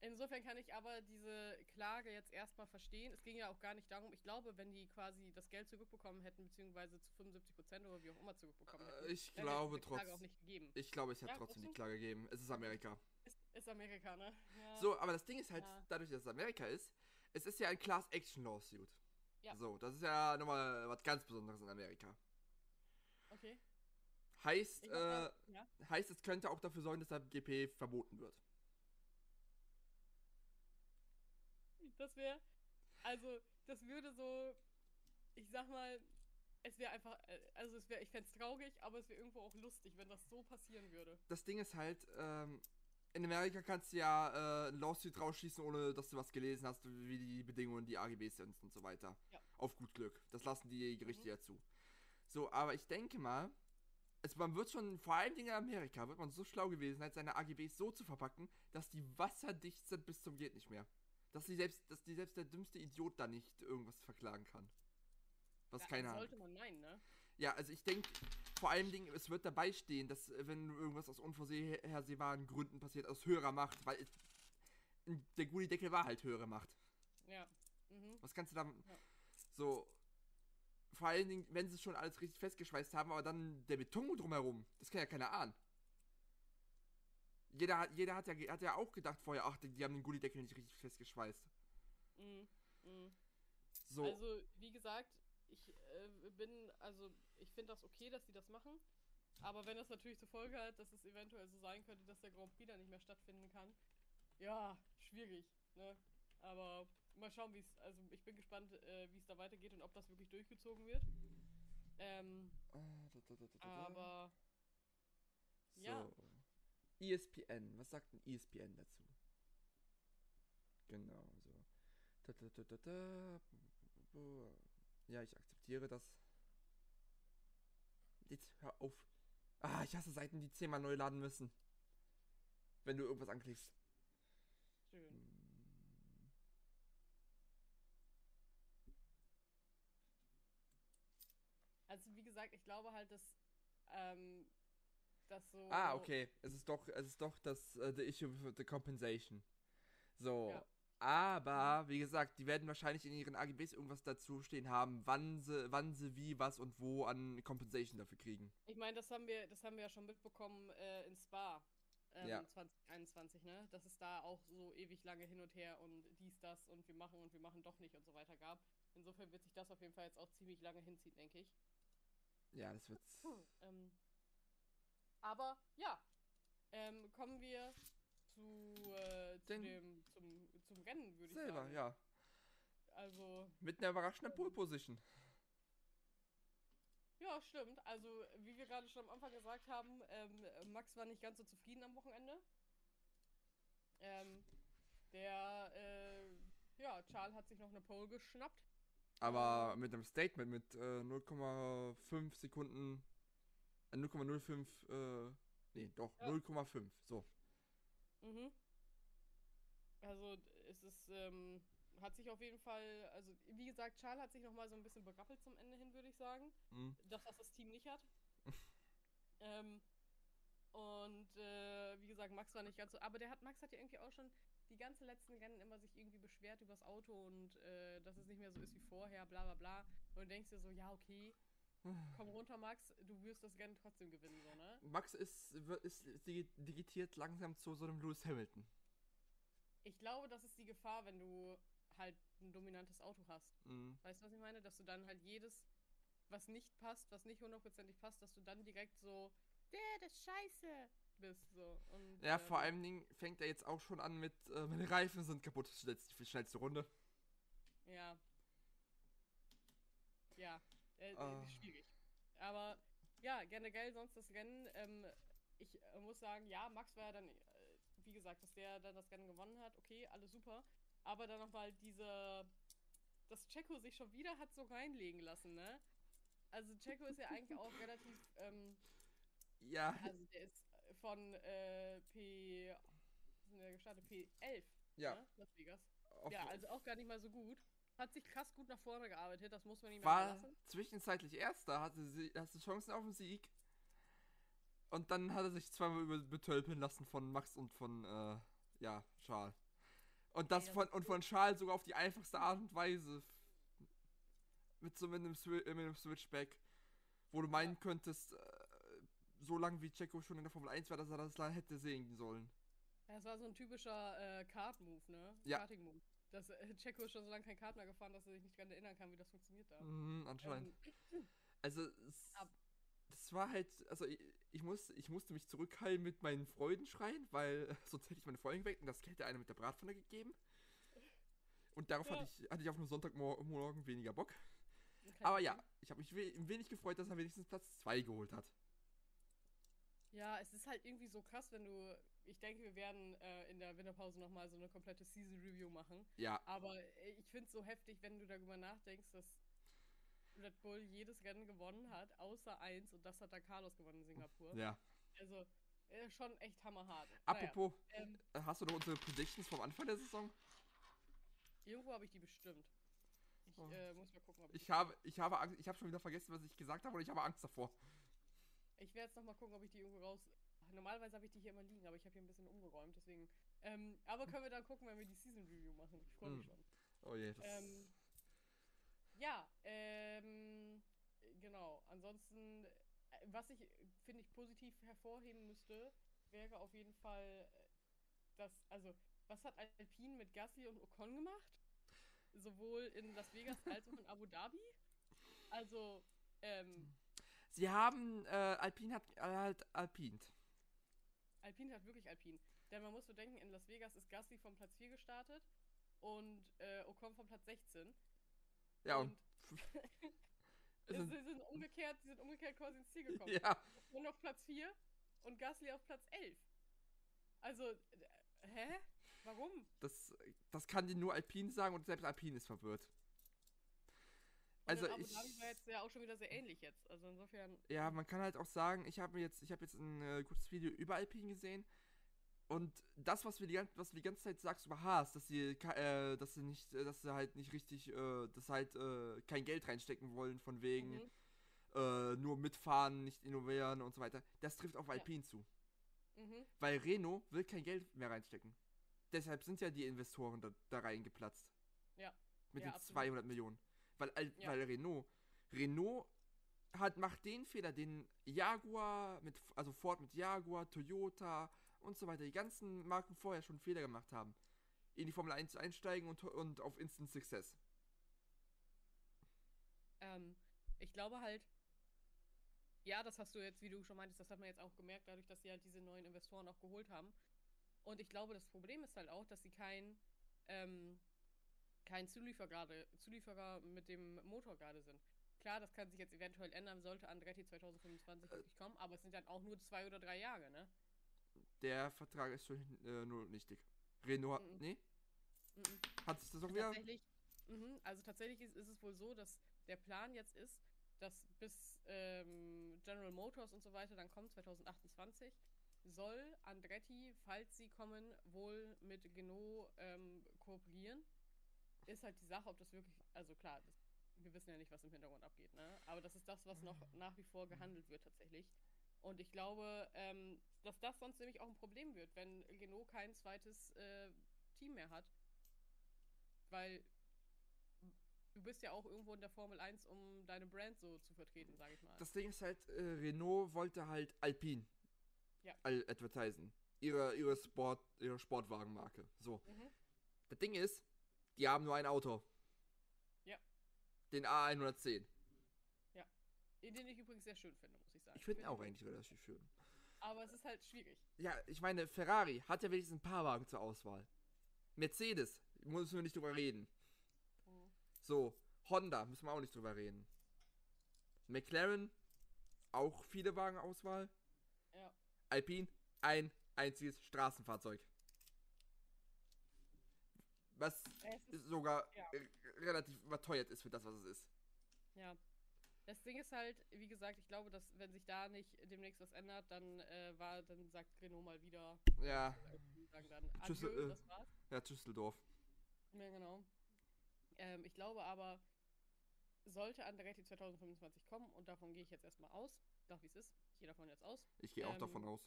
Insofern kann ich aber diese Klage jetzt erstmal verstehen. Es ging ja auch gar nicht darum, ich glaube, wenn die quasi das Geld zurückbekommen hätten, beziehungsweise zu 75 Prozent oder wie auch immer zurückbekommen hätten, Äh, ich glaube hätte es die Klage trotz. auch nicht gegeben. Ich glaube, es hat Ja, trotzdem die Klage gegeben. Es ist Amerika. Ist, ist Amerika, ne? Ja. So, aber das Ding ist halt, Ja. dadurch, dass es Amerika ist, es ist ja ein Class Action Lawsuit. Ja. So, das ist ja nochmal was ganz Besonderes in Amerika. Okay. Heißt, äh, heißt, es könnte auch dafür sorgen, dass der GP verboten wird. Das wäre, also, das würde so, ich sag mal, es wäre einfach, äh, also es wäre, ich fände es traurig, aber es wäre irgendwo auch lustig, wenn das so passieren würde. Das Ding ist halt, ähm, in Amerika kannst du ja äh, ein Lawsuit rausschießen, ohne dass du was gelesen hast, wie die Bedingungen, die AGBs sind und so weiter. Ja. Auf gut Glück. Das lassen die Gerichte Mhm. ja zu. So, aber ich denke mal, also man wird schon, vor allen Dingen in Amerika, wird man so schlau gewesen sein, seine AGBs so zu verpacken, dass die wasserdicht sind bis zum geht nicht mehr. Dass die selbst, dass die selbst der dümmste Idiot da nicht irgendwas verklagen kann. Was Ja, keine Ahnung. Sollte man meinen, ne? Ja, also ich denke, vor allen Dingen, es wird dabei stehen, dass äh, wenn irgendwas aus unvorhersehbaren Gründen passiert, aus höherer Macht, weil äh, der Gullideckel war halt höhere Macht. Ja. Mhm. Was kannst du da Ja. so vor allen Dingen, wenn sie schon alles richtig festgeschweißt haben, aber dann der Beton drumherum, das kann ja keiner ahnen. Jeder, hat- jeder hat, ja, hat ja auch gedacht vorher, ach, die, die haben den Gullideckel nicht richtig festgeschweißt. Mhm. Mhm. So, Also, wie gesagt, ich äh, bin, also, ich finde das okay, dass die das machen. Aber wenn das natürlich zur Folge hat, dass es eventuell so sein könnte, dass der Grand Prix dann nicht mehr stattfinden kann, ja, schwierig, ne? Aber mal schauen, wie es, also ich bin gespannt, äh, wie es da weitergeht und ob das wirklich durchgezogen wird. Ähm, äh, da. aber ja. ESPN, was sagt denn E ESPN dazu? Genau, so. Ja, ich akzeptiere das. Jetzt hör auf. Ah, ich hasse Seiten, die zehnmal neu laden müssen. Wenn du irgendwas anklickst. schön. Hm. Also wie gesagt, ich glaube halt, dass ähm, das so. Ah, okay. Es ist doch, es ist doch das äh, the issue with the compensation. So. Ja. Aber, wie gesagt, die werden wahrscheinlich in ihren AGBs irgendwas dazu stehen haben, wann sie, wann sie wie, was und wo an Compensation dafür kriegen. Ich meine, das haben wir, das haben wir ja schon mitbekommen äh, in Spa ähm, Ja. 2021, ne? Dass es da auch so ewig lange hin und her und dies, das und wir machen und wir machen doch nicht und so weiter gab. Insofern wird sich das auf jeden Fall jetzt auch ziemlich lange hinziehen, denke ich. Ja, das wird's. Ähm, aber ja, ähm, kommen wir zu, äh, zu dem, zum, zum Rennen, würde ich sagen. ja. Also, Mit einer überraschenden Pole Position. Ja, stimmt. Also, wie wir gerade schon am Anfang gesagt haben, ähm, Max war nicht ganz so zufrieden am Wochenende. Ähm, der, äh, ja, Charles hat sich noch eine Pole geschnappt. Aber mit einem Statement mit äh, 0,5 Sekunden. Äh, 0,05, äh, nee, doch, Ja. 0,5, so. Mhm. Also, es ist, ähm, hat sich auf jeden Fall, also, wie gesagt, Charles hat sich noch mal so ein bisschen berappelt zum Ende hin, würde ich sagen. Mhm. Das, was das Team nicht hat. ähm, Und äh, wie gesagt, Max war nicht ganz so. Aber der hat, Max hat ja irgendwie auch schon die ganze letzten Rennen immer sich irgendwie beschwert übers Auto und äh, dass es nicht mehr so ist wie vorher, bla bla bla. Und du denkst dir so, ja, okay, komm runter, Max, du wirst das Rennen trotzdem gewinnen, so, ne? Max ist, ist digi- digitiert langsam zu so einem Lewis Hamilton. Ich glaube, das ist die Gefahr, wenn du halt ein dominantes Auto hast. Mhm. Weißt du, was ich meine? Dass du dann halt jedes, was nicht passt, was nicht hundertprozentig passt, dass du dann direkt so, der, das ist scheiße, bist. So. Und, Ja, äh, vor allen Dingen fängt er jetzt auch schon an mit, äh, meine Reifen sind kaputt, schnellste, schnellste Runde. Ja. Ja, äh, äh, schwierig. Aber ja, generell sonst das Rennen. Ähm, ich äh, muss sagen, ja, Max war ja dann, äh, wie gesagt, dass der dann das Rennen gewonnen hat. Okay, alles super. Aber dann nochmal diese, dass Checo sich schon wieder hat so reinlegen lassen, ne? Also Checo ist ja eigentlich auch relativ, ähm, Ja, also der ist von äh, P, denn der gestartet? P11, ja. ne? Las Vegas. auf- Ja, also auch gar nicht mal so gut. Hat sich krass gut nach vorne gearbeitet, das muss man ihm war lassen. zwischenzeitlich Erster, hatte, sie, hatte Chancen auf den Sieg. Und dann hat er sich zweimal über betölpeln lassen von Max und von, äh, ja, Charles. Und das von, und von Charles sogar auf die einfachste Art und Weise. Mit so einem, Swi mit einem Switchback. Wo du meinen könntest, äh, so lange wie Checo schon in der Formel 1 war, dass er das hätte sehen sollen. Das war so ein typischer äh, Kart-Move, ne? Ja. Karting-Move. Das äh, Checo ist schon so lange kein Kart mehr gefahren, dass er sich nicht dran erinnern kann, wie das funktioniert da. Mhm, anscheinend. Ähm, Also, es, das war halt, also ich, ich, muss, ich musste mich zurückhalten mit meinen Freuden schreien, weil sonst hätte ich meine Freundin geweckt und das hätte einer mit der Bratpfanne gegeben. Und darauf Ja. hatte, ich, hatte ich auf einen Sonntagmorgen weniger Bock. Aber ja, ich habe mich wenig gefreut, dass er wenigstens Platz 2 geholt hat. Ja, es ist halt irgendwie so krass, wenn du. Ich denke, wir werden äh, in der Winterpause nochmal so eine komplette Season-Review machen. Ja, Aber äh, ich finde es so heftig, wenn du darüber nachdenkst, dass Red Bull jedes Rennen gewonnen hat, außer eins, und das hat dann Carlos gewonnen in Singapur. ja. Also, äh, schon echt hammerhart. Apropos, Naja, ähm, äh, hast du noch unsere Predictions vom Anfang der Saison? irgendwo habe ich die bestimmt. Ich Oh. äh, muss mal gucken, ob Ich habe, ich habe Angst, ich habe schon wieder vergessen, was ich gesagt habe und ich habe Angst davor. Ich werde jetzt noch mal gucken, ob ich die irgendwo raus. Normalerweise habe ich die hier immer liegen, aber ich habe hier ein bisschen umgeräumt, deswegen. Ähm, aber können wir dann gucken, wenn wir die Season Review machen. Ich freue mich Hm. schon. Oh je, das Ähm, ja, ähm, genau. Ansonsten, äh, was ich, finde ich, positiv hervorheben müsste, wäre auf jeden Fall, äh, dass, also, was hat Alpine mit Gasly und Ocon gemacht? Sowohl in Las Vegas als auch in Abu Dhabi? Also, ähm, Sie haben, äh, Alpine hat äh, halt Alpint. Alpine hat wirklich Alpine. Denn man muss bedenken, in Las Vegas ist Gasly vom Platz 4 gestartet und äh, Ocon vom Platz 16. Ja, und. Und sie sind, umgekehrt, sie sind umgekehrt quasi ins Ziel gekommen. ja, Ocon auf Platz 4 und Gasly auf Platz 11. Also, hä? Warum? das, das kann dir nur Alpine sagen und selbst Alpine ist verwirrt. Also Abu ich, Dhabi war jetzt ja auch schon wieder sehr ähnlich jetzt. Also insofern. ja, man kann halt auch sagen, ich habe jetzt, ich habe jetzt ein äh, kurzes Video über Alpine gesehen und das, was wir die, was du die ganze Zeit sagst über Haas, dass sie, äh, dass sie nicht, äh, dass sie halt nicht richtig, äh, dass sie halt äh, kein Geld reinstecken wollen von wegen Mhm. äh, nur mitfahren, nicht innovieren und so weiter. Das trifft auf Ja. Alpine zu, Mhm. weil Renault will kein Geld mehr reinstecken. Deshalb sind ja die Investoren da, da reingeplatzt. Ja. Mit Ja, den absolut. 200 Millionen. Weil, Ja. weil Renault, Renault hat, macht den Fehler, den Jaguar, mit, also Ford mit Jaguar, Toyota und so weiter, die ganzen Marken vorher schon Fehler gemacht haben. In die Formel 1 einsteigen und, und auf Instant Success. Ähm, ich glaube halt, ja, das hast du jetzt, wie du schon meintest, das hat man jetzt auch gemerkt, dadurch, dass sie halt diese neuen Investoren auch geholt haben. Und ich glaube, das Problem ist halt auch, dass sie kein, ähm, kein Zulieferer, gerade- Zulieferer mit dem Motor gerade sind. Klar, das kann sich jetzt eventuell ändern, sollte Andretti 2025 Äh. wirklich kommen, aber es sind dann auch nur zwei oder drei Jahre, ne? Der Vertrag ist schon äh, nur nichtig. Renault hat, Mhm. nee, Mhm. hat sich das auch wieder... Tatsächlich, mhm, also tatsächlich ist, ist es wohl so, dass der Plan jetzt ist, dass bis ähm, General Motors und so weiter dann kommt, 2028, soll Andretti, falls sie kommen, wohl mit Renault ähm, kooperieren. Ist halt die Sache, ob das wirklich, also klar, das, wir wissen ja nicht, was im Hintergrund abgeht, ne? Aber das ist das, was noch nach wie vor gehandelt wird tatsächlich. Und ich glaube, ähm, dass das sonst nämlich auch ein Problem wird, wenn Renault kein zweites äh, Team mehr hat. Weil du bist ja auch irgendwo in der Formel 1, um deine Brand so zu vertreten, sage ich mal. Das Ding ist halt, äh, Renault wollte halt Alpine Ja. al- advertisen. Ihre, ihre, Sport, ihre Sportwagenmarke. So. Mhm. Das Ding ist, die haben nur ein Auto. Ja. Den A110. Den ich übrigens sehr schön finde, muss ich sagen. Ich finde ihn auch eigentlich relativ schön. Aber es ist halt schwierig. Ja, ich meine, Ferrari hat ja wenigstens ein paar Wagen zur Auswahl. Mercedes, müssen wir nicht drüber reden. Mhm. So, Honda, müssen wir auch nicht drüber reden. McLaren, auch viele Wagenauswahl. Ja. Alpine, ein einziges Straßenfahrzeug. Was ist, sogar ja. relativ überteuert ist für das, was es ist. ja. Das Ding ist halt, wie gesagt, ich glaube, dass wenn sich da nicht demnächst was ändert, dann äh, war, dann sagt Renault mal wieder, Ja, die sagen dann Tschüss, Adieu, äh. das war's. ja, Düsseldorf. Ja, genau. Ähm, ich glaube aber, sollte Andretti 2025 kommen, und davon gehe ich jetzt erstmal aus, doch wie es ist, ich gehe davon jetzt aus, Ich gehe auch Ähm, davon aus.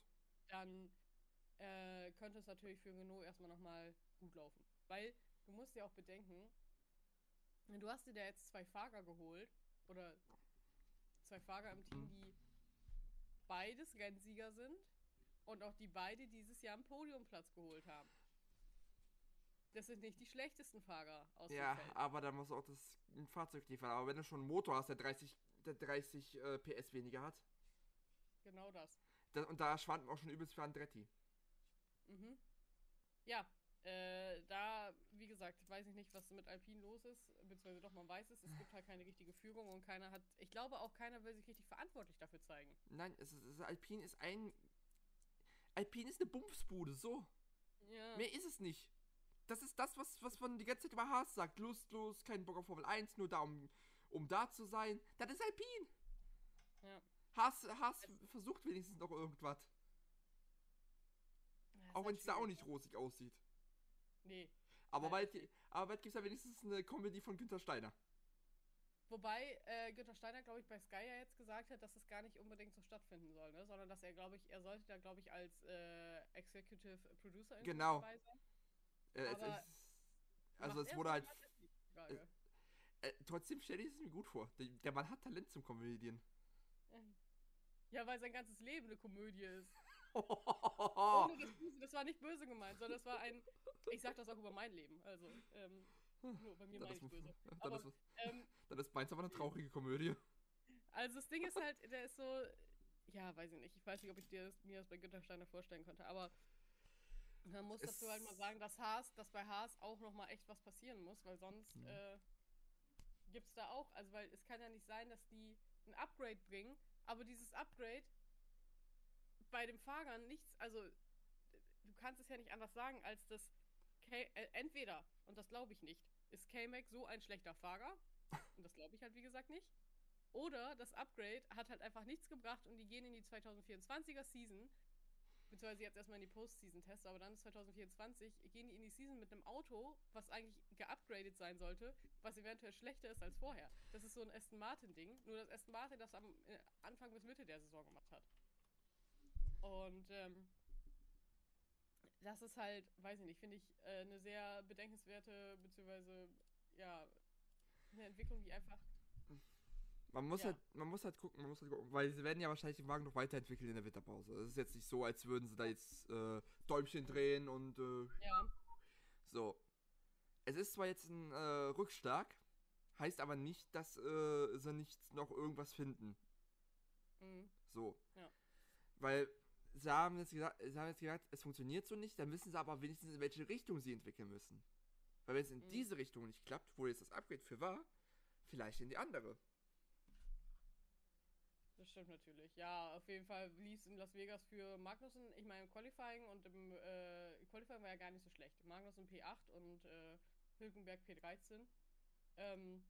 dann äh, könnte es natürlich für Renault erstmal nochmal gut laufen. Weil du musst ja auch bedenken, du hast dir da jetzt zwei Fahrer geholt, oder zwei Fahrer im Team, die beides Rennsieger sind und auch die beide dieses Jahr einen Podiumplatz geholt haben. Das sind nicht die schlechtesten Fahrer aus Ja, dem Feld. aber da muss auch das ein Fahrzeug liefern. Aber wenn du schon einen Motor hast, der 30, der 30 äh, PS weniger hat, Genau das. da, und da schwanken auch schon übelst für Andretti. Mhm. Ja, äh, da, wie gesagt, weiß ich nicht, was mit Alpine los ist, beziehungsweise doch, man weiß es, es gibt halt keine richtige Führung und keiner hat, ich glaube auch keiner will sich richtig verantwortlich dafür zeigen. Nein, es ist, es ist, Alpine ist ein. Alpine ist eine Bumsbude, so. Ja. Mehr ist es nicht. Das ist das, was, was man die ganze Zeit über Haas sagt. Lustlos, kein Bock auf Formel 1, nur da, um, um da zu sein. Das ist Alpine. Ja. Haas, Haas versucht wenigstens noch irgendwas. Auch wenn halt es da auch nicht rosig aussieht. Nee. Aber bald, aber bald gibt es ja wenigstens eine Comedy von Günther Steiner. Wobei äh, Günther Steiner, glaube ich, bei Sky ja jetzt gesagt hat, dass es gar nicht unbedingt so stattfinden soll, ne? sondern dass er, glaube ich, er sollte da, glaube ich, als äh, Executive Producer irgendwie Genau. dabei sein. Äh, es, Aber es, also es wurde halt. Frage. Äh, trotzdem stelle ich es mir gut vor. Der, der Mann hat Talent zum Comedian. Ja, weil sein ganzes Leben eine Komödie ist. Oh, Ohne das, Böse, das war nicht böse gemeint, sondern das war ein. Ich sag das auch über mein Leben. Also, ähm, nur bei mir meine ich böse. dann, Aber, ist, ähm, dann ist meins aber eine traurige Komödie. also das Ding ist halt, der ist so. Ja, weiß ich nicht. Ich weiß nicht, ob ich dir das, mir das bei Günter Steiner vorstellen könnte, aber man muss Es- dazu halt mal sagen, dass Haas, dass bei Haas auch nochmal echt was passieren muss, weil sonst Mhm. äh, gibt's da auch, also weil es kann ja nicht sein, dass die ein Upgrade bringen, aber dieses Upgrade bei den Fahrern nichts, also du kannst es ja nicht anders sagen, als dass K äh, entweder, und das glaube ich nicht, ist K-Mac so ein schlechter Fahrer, und das glaube ich halt wie gesagt nicht, oder das Upgrade hat halt einfach nichts gebracht und die gehen in die 2024er Season, beziehungsweise jetzt erstmal in die Postseason-Tests, aber dann ist 2024, gehen die in die Season mit einem Auto, was eigentlich geupgradet sein sollte, was eventuell schlechter ist als vorher. Das ist so ein Aston Martin-Ding, nur dass Aston Martin das am äh, Anfang bis Mitte der Saison gemacht hat. Und ähm, das ist halt, weiß ich nicht, finde ich äh, eine sehr bedenkenswerte, beziehungsweise ja, eine Entwicklung, die einfach Man muss Ja. halt, man muss halt gucken, man muss halt gucken, weil sie werden ja wahrscheinlich den Wagen noch weiterentwickeln in der Winterpause. Es ist jetzt nicht so, als würden sie da jetzt äh, Däumchen drehen und äh, Ja, so. Es ist zwar jetzt ein äh, Rückschlag, heißt aber nicht, dass äh, sie nicht noch irgendwas finden. mhm. So. Ja. Weil sie haben jetzt gesagt, sie haben jetzt gesagt, es funktioniert so nicht, dann wissen sie aber wenigstens, in welche Richtung sie entwickeln müssen. Weil wenn es in Mhm. diese Richtung nicht klappt, wo jetzt das Upgrade für war, vielleicht in die andere. das stimmt natürlich. Ja, auf jeden Fall lief es in Las Vegas für Magnussen, ich meine im Qualifying und im äh, Qualifying war ja gar nicht so schlecht. Magnussen P8 und äh, Hülkenberg P13. Ähm,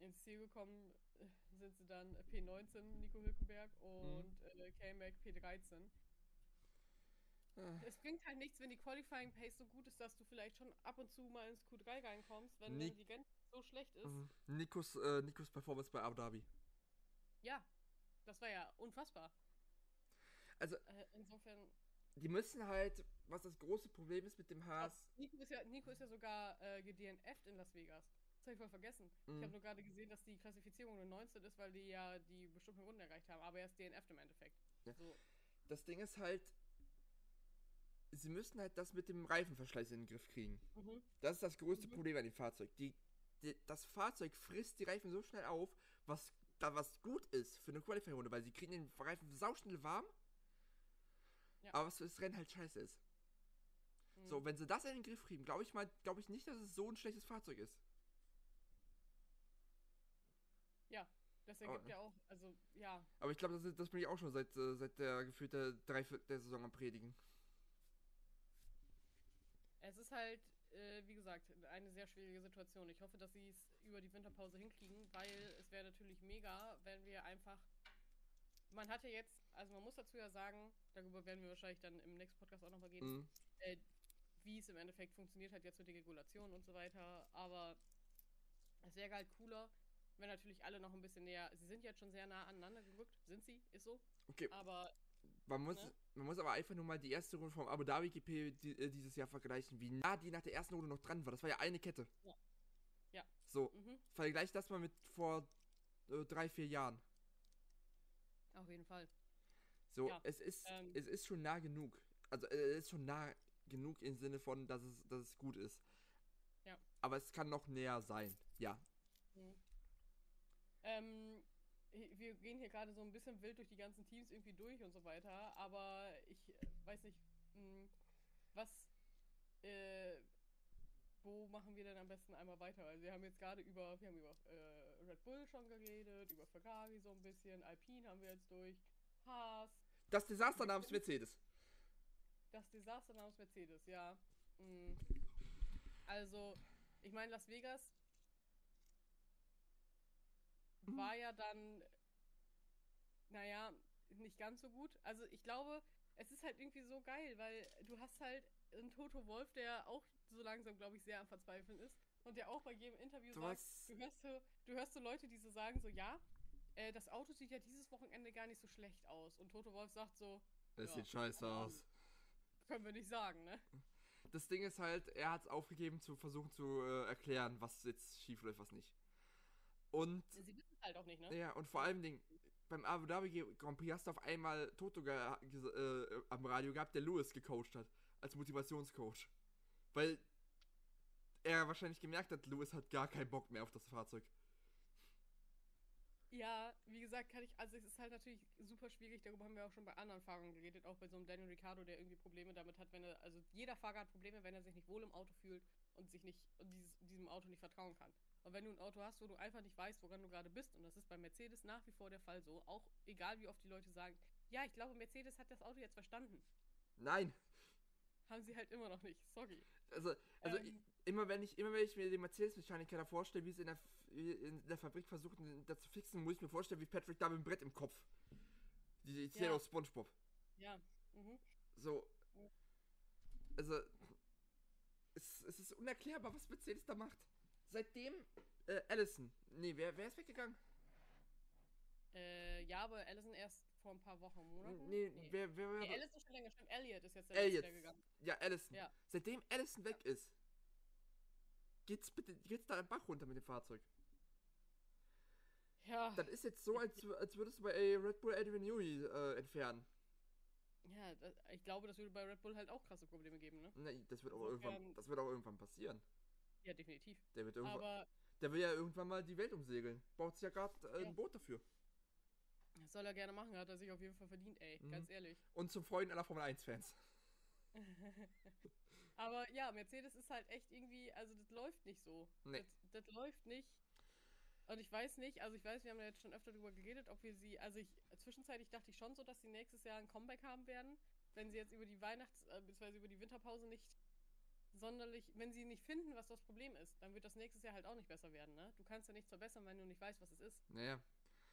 ins Ziel gekommen äh, sind sie dann P19, Nico Hülkenberg, und äh, K-Mac P13. Es bringt halt nichts, wenn die Qualifying Pace so gut ist, dass du vielleicht schon ab und zu mal ins Q3 reinkommst, wenn, wenn die Gen so schlecht ist. Mhm. Nikos, äh, Nikos Performance bei Abu Dhabi. Ja, das war ja unfassbar. Also- äh, insofern. Die müssen halt, was das große Problem ist mit dem Haas. Nico ist ja, Nico ist ja sogar äh, gedNF'd in Las Vegas. Das habe ich voll vergessen. Ich Mhm. habe nur gerade gesehen, dass die Klassifizierung nur 19 ist, weil die ja die bestimmten Runden erreicht haben. Aber er ist DNF'd im Endeffekt. Ja. So. Das Ding ist halt, sie müssen halt das mit dem Reifenverschleiß in den Griff kriegen. Mhm. Das ist das größte Mhm. Problem an dem Fahrzeug. Die, die, das Fahrzeug frisst die Reifen so schnell auf, was da was gut ist für eine Qualifying-Runde, weil sie kriegen den Reifen sauschnell warm. Ja. Aber was für das Rennen halt scheiße ist. Mhm. So, wenn sie das in den Griff kriegen, glaube ich mal, glaube ich nicht, dass es so ein schlechtes Fahrzeug ist. Das Aber- ergibt ja auch, also ja, Aber ich glaube, das, ist- das bin ich auch schon seit, äh, seit der gefühlte Dreiviertel der Saison am Predigen. Es ist halt, äh, wie gesagt, eine sehr schwierige Situation. Ich hoffe, dass sie es über die Winterpause hinkriegen, weil es wäre natürlich mega, wenn wir einfach. Man hat ja jetzt, also man muss dazu ja sagen, darüber werden wir wahrscheinlich dann im nächsten Podcast auch nochmal gehen, Mhm. äh, wie es im Endeffekt funktioniert hat jetzt mit den Regulationen und so weiter. Aber es wäre halt cooler, wenn natürlich alle noch ein bisschen näher. Sie sind jetzt schon sehr nah aneinander gerückt, sind sie, ist so. Okay, Aber man muss, ne? man muss aber einfach nur mal die erste Runde vom Abu Dhabi GP die, äh, dieses Jahr vergleichen, wie nah die nach der ersten Runde noch dran war. Das war ja eine Kette. Ja. Ja. So, mhm, vergleich das mal mit vor äh, drei, vier Jahren. auf jeden Fall. So, Ja, es ist, ähm, es ist schon nah genug. Also äh, es ist schon nah genug im Sinne von, dass es, dass es gut ist. Ja. Aber es kann noch näher sein. Ja. Mhm. Ähm, wir gehen hier gerade so ein bisschen wild durch die ganzen Teams irgendwie durch und so weiter, aber ich äh, weiß nicht, mh, was, äh, wo machen wir denn am besten einmal weiter? Also wir haben jetzt gerade über, wir haben über äh, Red Bull schon geredet, über Ferrari so ein bisschen, Alpine haben wir jetzt durch, Haas, Das Desaster namens Mercedes. das Desaster namens Mercedes, ja. Mm. Also, ich meine, Las Vegas Mhm. war ja dann, naja, nicht ganz so gut. Also, ich glaube, es ist halt irgendwie so geil, weil du hast halt einen Toto Wolf, der auch so langsam, glaube ich, sehr am Verzweifeln ist und der auch bei jedem Interview Du sagt, hast- du hörst so, du hörst so Leute, die so sagen, so, ja, äh, das Auto sieht ja dieses Wochenende gar nicht so schlecht aus. Und Toto Wolf sagt so, Es Ja, sieht scheiße keine aus. können wir nicht sagen, ne? Das Ding ist halt, er hat es aufgegeben zu versuchen zu äh, erklären, was jetzt schief läuft, was nicht. Und Sie wissen es halt auch nicht, ne? ja, und vor allem beim Abu Dhabi Grand Prix hast du auf einmal Toto äh, am Radio gehabt, der Lewis gecoacht hat, als Motivationscoach. Weil er wahrscheinlich gemerkt hat, Lewis hat gar keinen Bock mehr auf das Fahrzeug. Ja, wie gesagt, kann ich, also es ist halt natürlich super schwierig, darüber haben wir auch schon bei anderen Fahrern geredet, auch bei so einem Daniel Ricciardo, der irgendwie Probleme damit hat, wenn er, also jeder Fahrer hat Probleme, wenn er sich nicht wohl im Auto fühlt und sich nicht, und dieses, diesem Auto nicht vertrauen kann. Und wenn du ein Auto hast, wo du einfach nicht weißt, woran du gerade bist, und das ist bei Mercedes nach wie vor der Fall so, auch egal wie oft die Leute sagen, ja, ich glaube, Mercedes hat das Auto jetzt verstanden, Nein, haben sie halt immer noch nicht, sorry. also, also Ähm, ich, immer wenn ich immer wenn ich mir den Mercedes-Mechaniker da vorstelle, wie sie in der, in der Fabrik versuchen, das zu fixen, muss ich mir vorstellen, wie Patrick da mit dem Brett im Kopf. Die, die Ja. aus Spongebob. ja, mhm. So. Also. Es, es ist unerklärbar, was Mercedes da macht. Seitdem. Äh, Allison. Nee, wer, wer ist weggegangen? Äh, ja, aber Allison erst vor ein paar Wochen, Monaten? Nee, wer, wer, wer Nee, Allison schon länger, stimmt. Elliot ist jetzt der Elliot. Gegangen. Ja, Allison. Ja. Seitdem Allison weg ist, geht's bitte, geht's da einen Bach runter mit dem Fahrzeug. Ja. Das ist jetzt so, als, als würdest du bei äh, Red Bull Adrian Newey äh, entfernen. Ja, das, ich glaube, das würde bei Red Bull halt auch krasse Probleme geben, ne? Nee, das wird auch irgendwann, das wird auch irgendwann passieren. Ja, definitiv. Der wird irgendwann, Aber der will ja irgendwann mal die Welt umsegeln. Baut sich ja gerade äh, Ja. ein Boot dafür. das soll er gerne machen, hat er sich auf jeden Fall verdient, ey. Mhm. Ganz ehrlich. Und zum Freuden aller Formel 1 Fans. Aber ja, Mercedes ist halt echt irgendwie, also das läuft nicht so. Nee. Das, das läuft nicht. Und ich weiß nicht, also ich weiß, wir haben ja jetzt schon öfter darüber geredet, ob wir sie, also ich, zwischenzeitlich dachte ich schon so, dass sie nächstes Jahr ein Comeback haben werden, wenn sie jetzt über die Weihnachts-, äh, beziehungsweise über die Winterpause nicht sonderlich, wenn sie nicht finden, was das Problem ist, dann wird das nächstes Jahr halt auch nicht besser werden, ne? Du kannst ja nichts verbessern, wenn du nicht weißt, was es ist. Naja.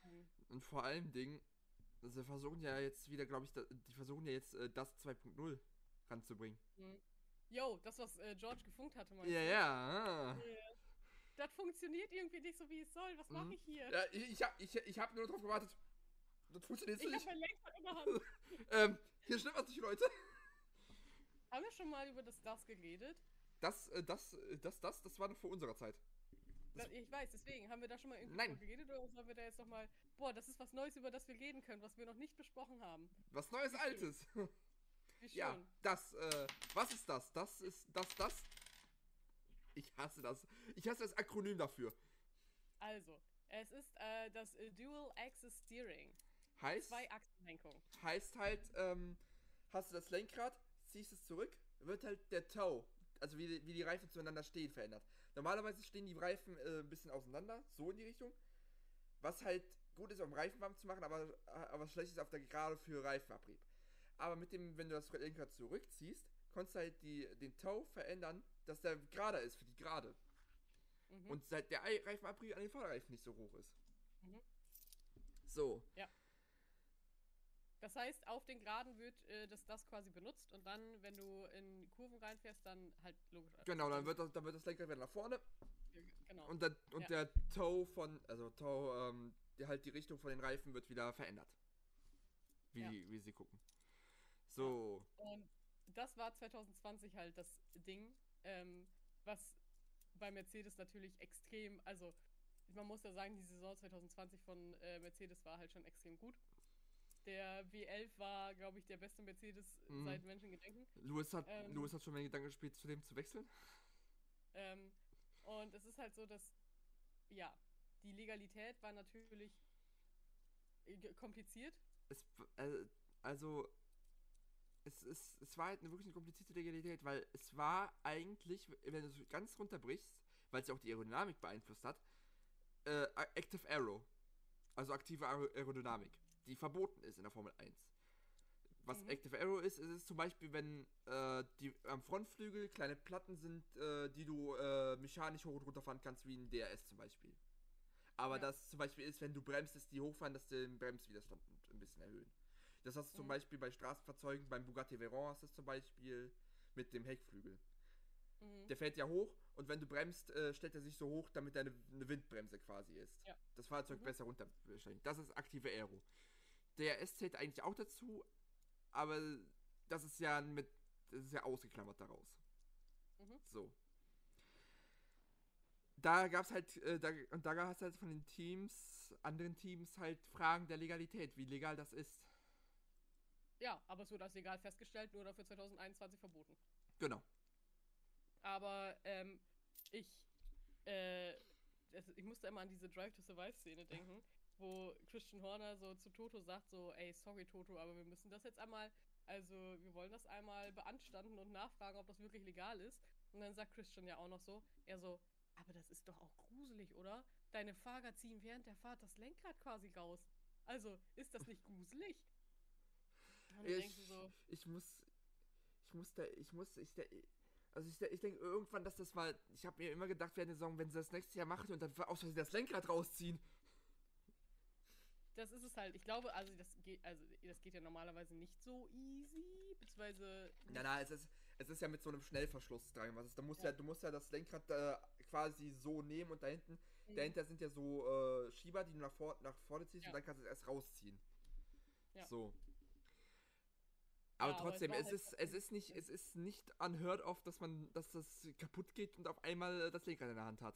Ähm, Und vor allem Dingen, sie versuchen ja jetzt wieder, glaube ich, da, die versuchen ja jetzt äh, das 2.0 ranzubringen. hm. Yo, das, was äh, George gefunkt hatte, meinst Ja, ja. Das funktioniert irgendwie nicht so, wie es soll. Was mache Mhm. ich hier? ja ich, ich, hab, ich, ich hab nur drauf gewartet. Das funktioniert Ich nicht. in der Hand. Ähm, hier stimmt was nicht, Leute. Haben wir schon mal über das Das geredet? Das, äh, das, äh, das, das, das war noch vor unserer Zeit. Da, ich weiß, deswegen. Haben wir da schon mal irgendwie Nein. geredet oder sollen wir da jetzt nochmal. Boah, das ist was Neues, über das wir reden können, was wir noch nicht besprochen haben. Was Neues. Altes. Ja, das, äh, was ist das? Das ist das, das. Ich hasse das. Ich hasse das Akronym dafür. Also, es ist äh, das äh, Dual Axis Steering. Heißt, Zwei Achsenlenkung. heißt halt, ähm, hast du das Lenkrad, ziehst es zurück, wird halt der Toe, also wie, die- wie die Reifen zueinander stehen, verändert. Normalerweise stehen die Reifen äh, ein bisschen auseinander, so in die Richtung. Was halt gut ist, um Reifen warm zu machen, aber, aber schlecht ist auf der Gerade für Reifenabrieb. Aber mit dem, wenn du das Lenkrad zurückziehst, kannst du halt die, den Toe verändern, dass der gerader ist für die Gerade. Mhm. Und seit der Ei- Reifenabrieb an den Vorderreifen nicht so hoch ist. Mhm. So. Das heißt, auf den Geraden wird äh, das das quasi benutzt und dann, wenn du in Kurven reinfährst, dann halt logisch. Genau, dann wird das, dann wird das Lenkrad wieder nach vorne Genau. und, der, und Ja. der Toe von, also Toe, ähm, die halt die Richtung von den Reifen wird wieder verändert. Wie, Ja. wie sie gucken. So. Und das war 2020 halt das Ding, ähm, was bei Mercedes natürlich extrem, also man muss ja sagen, die Saison 2020 von äh, Mercedes war halt schon extrem gut. Der W11 war, glaube ich, der beste Mercedes Mhm. seit Menschengedenken. Lewis hat, Ähm. Lewis hat schon mal den Gedanken gespielt, zu dem zu wechseln. Ähm, und es ist halt so, dass, ja, die Legalität war natürlich äh, kompliziert. Es, äh, also, es, ist, es war halt eine wirklich eine komplizierte Legalität, weil es war eigentlich, wenn du es ganz runterbrichst, weil es ja auch die Aerodynamik beeinflusst hat, äh, Active Aero. Also aktive Aero Aerodynamik, die verboten ist in der Formel 1. Was Mhm. Active Aero ist, ist es zum Beispiel, wenn äh, die am Frontflügel kleine Platten sind, äh, die du äh, mechanisch hoch und runter fahren kannst, wie ein DRS zum Beispiel. Aber Ja. das zum Beispiel ist, wenn du bremst, dass die hochfahren, dass den Bremswiderstand ein bisschen erhöhen. Das hast du zum Mhm. Beispiel bei Straßenfahrzeugen, beim Bugatti Veyron hast du das zum Beispiel mit dem Heckflügel. Mhm. Der fährt ja hoch und wenn du bremst, äh, stellt er sich so hoch, damit er eine, eine Windbremse quasi ist. Ja. Das Fahrzeug Mhm. besser runterstellen. Das ist aktive Aero. Der S zählt eigentlich auch dazu, aber das ist ja mit, das ist ja ausgeklammert daraus. Mhm. So. Da gab's halt, äh, da, und da gab es halt von den Teams, anderen Teams halt Fragen der Legalität, wie legal das ist. Ja, aber es wurde als legal festgestellt, nur dafür 2021 verboten. Genau. Aber ähm, ich, äh, das, ich musste immer an diese Drive to Survive Szene denken, wo Christian Horner so zu Toto sagt so, ey, sorry Toto, aber wir müssen das jetzt einmal, also wir wollen das einmal beanstanden und nachfragen, ob das wirklich legal ist. Und dann sagt Christian ja auch noch so, er so, aber das ist doch auch gruselig, oder? Deine Fahrer ziehen während der Fahrt das Lenkrad quasi raus. Also, ist das nicht gruselig? Du Ich, so, ich muss, ich muss da, ich muss, ich, der, also ich, ich denke irgendwann, dass das mal, ich habe mir immer gedacht während der Saison, wenn sie das nächste Jahr machen und dann aus Versehen das Lenkrad rausziehen. Das ist es halt. Ich glaube, also das geht, also das geht ja normalerweise nicht so easy, beziehungsweise. Ja, na, es ist, es ist ja mit so einem Schnellverschluss dran. Was ist, da musst Ja. ja. du musst ja das Lenkrad äh, quasi so nehmen und da hinten, Mhm. dahinter sind ja so äh, Schieber, die du nach, vor, nach vorne ziehst Ja. und dann kannst du es erst rausziehen. Ja. So. Aber Ja, aber es trotzdem, es, halt ist, es ist nicht, es ist nicht unheard of, dass man, dass das kaputt geht und auf einmal das Lenkrad in der Hand hat.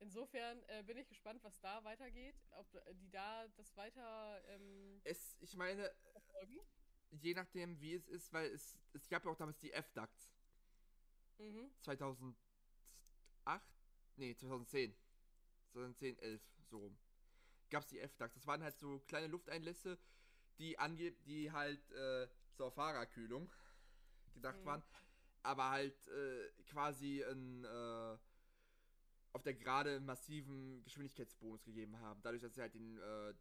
Insofern äh, bin ich gespannt, was da weitergeht, ob äh, die da das weiter ähm, Es, ich meine, verfolgen. je nachdem wie es ist, weil es, es gab ja auch damals die F-Ducts. Mhm. 2008? Nee, 2010. 2010, 11, so rum. Gab es die F-Ducts. Das waren halt so kleine Lufteinlässe, die ange die halt äh, zur Fahrerkühlung gedacht Mhm. waren, aber halt äh, quasi ein, äh, auf der Gerade massiven Geschwindigkeitsbonus gegeben haben, dadurch, dass sie halt den, äh,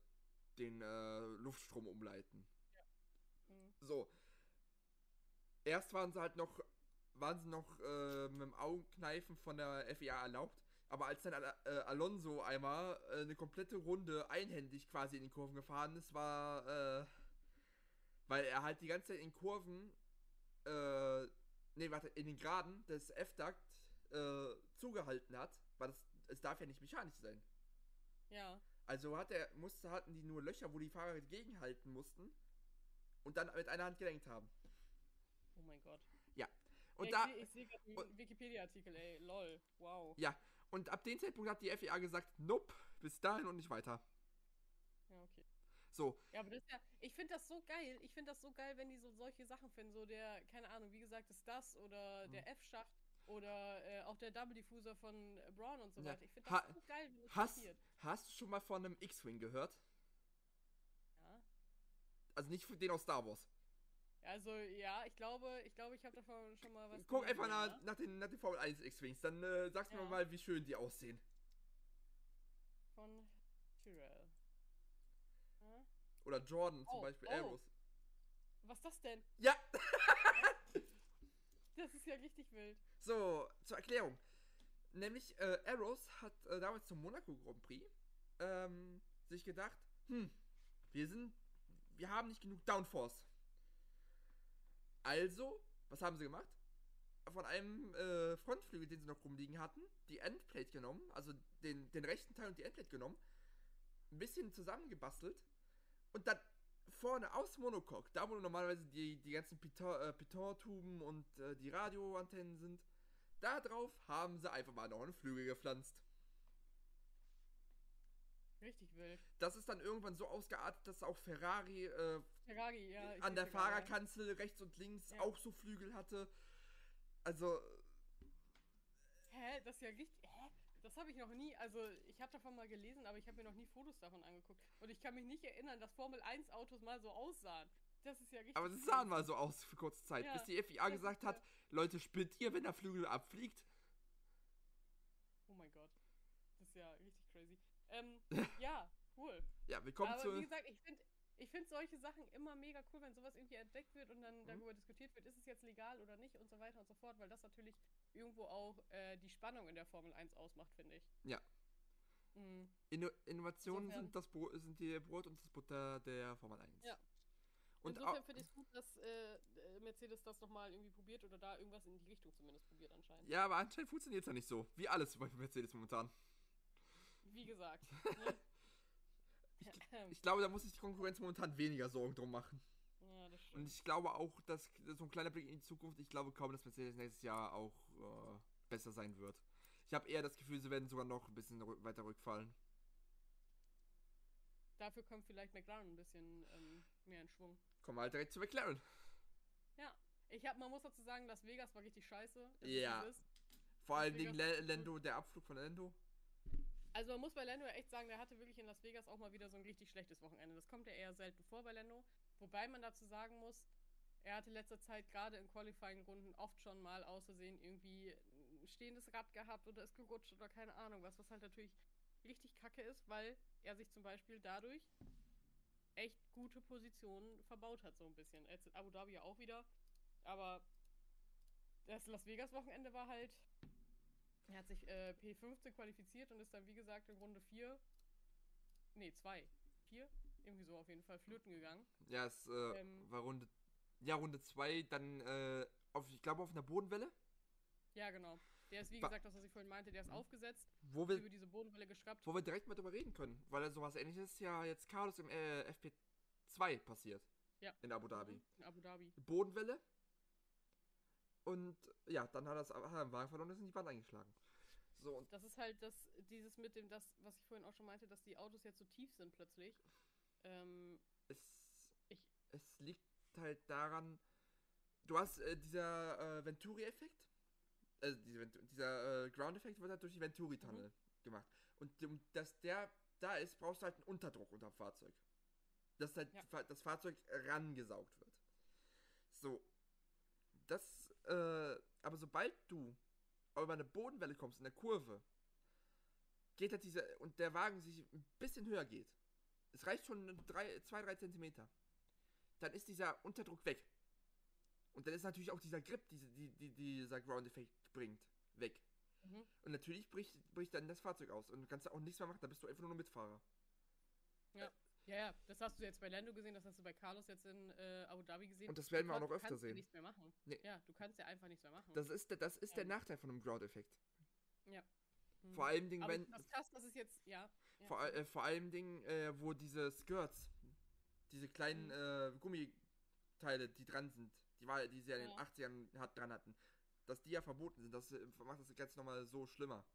den äh, Luftstrom umleiten. Mhm. So. Erst waren sie halt noch, waren sie noch äh, mit dem Augenkneifen von der FIA erlaubt, aber als dann Al äh, Alonso einmal äh, eine komplette Runde einhändig quasi in den Kurven gefahren ist, war, äh, weil er halt die ganze Zeit in Kurven, äh, nee, warte, in den Graden des F-Duct äh, zugehalten hat, weil das, es darf ja nicht mechanisch sein. Ja. Also hat er, musste, hatten die nur Löcher, wo die Fahrer gegenhalten mussten und dann mit einer Hand gelenkt haben. Oh mein Gott. Und ja, da, ich sehe gerade einen Wikipedia-Artikel, ey, lol, wow. ja, und ab dem Zeitpunkt hat die FIA gesagt, nope, bis dahin und nicht weiter. Ja, okay. So, Ja, aber das ist ja, ich finde das so geil. Ich finde das so geil, wenn die so solche Sachen finden. So der, keine Ahnung, wie gesagt, das das oder Mhm. der F-Schacht oder äh, auch der Double Diffuser von Braun und so Ja, weiter. Ich finde ha- das so geil, wenn das hast, passiert. hast du schon mal von einem X-Wing gehört? Ja. Also nicht den aus Star Wars. Also ja, ich glaube, ich glaube, ich habe davon schon mal was. Guck gelesen, einfach nach, nach, den, nach den Formel 1 X-Wings, dann äh, sagst du Ja. mir mal, wie schön die aussehen. Von Tyrell. Ja. Oder Jordan zum Oh, Beispiel, oh. Arrows. Was ist das denn? Ja, Das ist ja richtig wild. so, zur Erklärung. Nämlich, äh, Arrows hat äh, damals zum Monaco Grand Prix ähm, sich gedacht, hm, wir sind, wir haben nicht genug Downforce. Also, was haben sie gemacht? Von einem äh, Frontflügel, den sie noch rumliegen hatten, die Endplate genommen, also den, den rechten Teil und die Endplate genommen, ein bisschen zusammengebastelt und dann vorne aus Monocoque, da wo normalerweise die, die ganzen Piton- äh, Piton-Tuben und äh, die Radioantennen sind, da drauf haben sie einfach mal noch einen Flügel gepflanzt. Richtig wild. Das ist dann irgendwann so ausgeartet, dass auch Ferrari äh, Ferrari, ja. an der ja. Fahrerkanzel rechts und links Ja. auch so Flügel hatte. Also, Hä? Das ist ja richtig. Hä? Das habe ich noch nie. Also, ich habe davon mal gelesen, aber ich habe mir noch nie Fotos davon angeguckt. Und ich kann mich nicht erinnern, dass Formel 1 Autos mal so aussahen. Das ist ja richtig. aber sie sahen mal so aus für kurze Zeit, Ja, bis die FIA gesagt hat, Leute, spinnt ihr, wenn der Flügel abfliegt? Oh mein Gott. Das ist ja richtig crazy. Ähm, ja, cool. Ja, willkommen aber zu... wie gesagt, ich finde ich find solche Sachen immer mega cool, wenn sowas irgendwie entdeckt wird und dann Mhm. darüber diskutiert wird, ist es jetzt legal oder nicht und so weiter und so fort, weil das natürlich irgendwo auch äh, die Spannung in der Formel 1 ausmacht, finde ich. Ja. Mhm. Inno Innovationen Insofern- sind, das Bro sind die Brot und das Butter der Formel 1. Ja. Und Insofern finde ich es gut, dass äh, äh, Mercedes das nochmal irgendwie probiert oder da irgendwas in die Richtung zumindest probiert anscheinend. ja, aber anscheinend funktioniert es ja nicht so. Wie alles bei Mercedes momentan. Wie gesagt. Ne? Ich glaube, da muss sich die Konkurrenz momentan weniger Sorgen drum machen. ja, das Und stimmt. ich glaube auch, dass so ein kleiner Blick in die Zukunft, ich glaube kaum, dass Mercedes nächstes Jahr auch äh, besser sein wird. Ich habe eher das Gefühl, sie werden sogar noch ein bisschen weiter rückfallen. Dafür kommt vielleicht McLaren ein bisschen ähm, mehr in Schwung. Kommen wir halt direkt zu McLaren. Ich hab, man muss dazu sagen, Las Vegas war richtig scheiße. Ja. Vor allen Dingen Lando, der Abflug von Lando. Also man muss bei Lando echt sagen, der hatte wirklich in Las Vegas auch mal wieder so ein richtig schlechtes Wochenende. Das kommt ja eher selten vor bei Lando. Wobei man dazu sagen muss, er hatte letzter Zeit gerade in Qualifying-Runden oft schon mal aus Versehen irgendwie ein stehendes Rad gehabt oder ist gerutscht oder keine Ahnung was, was halt natürlich richtig kacke ist, weil er sich zum Beispiel dadurch echt gute Positionen verbaut hat, so ein bisschen. Jetzt in Abu Dhabi ja auch wieder. Aber das Las Vegas-Wochenende war halt. Er hat sich äh, P15 qualifiziert und ist dann, wie gesagt, in Runde 4. Nee, 2. 4? Irgendwie so auf jeden Fall flöten gegangen. Ja, es äh, Ähm. war Runde. Ja, Runde 2, dann, äh, auf, ich glaube, auf einer Bodenwelle. Ja, genau. Der ist, wie gesagt, das, was ich vorhin meinte, der ist aufgesetzt, Wo wir, über diese Bodenwelle geschraubt. wo wir direkt mal drüber reden können. Weil er sowas ähnliches ja jetzt Carlos im äh, FP2 passiert. Ja. In Abu Dhabi. In Abu Dhabi. Bodenwelle. Und ja, dann hat er es hat er den Wagen verloren und ist in die Wand eingeschlagen. So, und Das ist halt das, dieses mit dem, das, was ich vorhin auch schon meinte, dass die Autos jetzt so tief sind plötzlich. Ähm, es, Ich- es liegt halt daran, du hast äh, dieser äh, Venturi-Effekt, also diese, dieser äh, Ground-Effekt wird halt durch die Venturi-Tunnel gemacht. Und um, dass der da ist, brauchst du halt einen Unterdruck unter dem Fahrzeug. Dass halt Ja. das Fahrzeug rangesaugt wird. So. Das, äh, aber sobald du über eine Bodenwelle kommst in der Kurve, geht halt dieser, und der Wagen sich ein bisschen höher geht, es reicht schon 2-3 Zentimeter, dann ist dieser Unterdruck weg. Und dann ist natürlich auch dieser Grip, diese, die, die dieser Ground-Effekt bringt, weg. mhm. Und natürlich bricht, bricht dann das Fahrzeug aus und du kannst auch nichts mehr machen, da bist du einfach nur noch Mitfahrer. Ja, ja, das hast du jetzt bei Lando gesehen, das hast du bei Carlos jetzt in äh, Abu Dhabi gesehen. Und das werden wir auch Du noch öfter kannst ja sehen. nichts mehr machen. Nee. Ja, du kannst ja einfach nichts mehr machen. Das ist der, das ist der Ähm. Nachteil von einem Ground-Effekt. mhm. Hm. Vor allem Dingen, wenn. das krass, dass es jetzt, ja. ja. Vor, äh, vor allem Dingen, äh, wo diese Skirts, diese kleinen Mhm. äh, Gummiteile, die dran sind, die, war, die sie ja in den Ja. 80ern hat, dran hatten, dass die ja verboten sind. Das äh, macht das jetzt nochmal so schlimmer.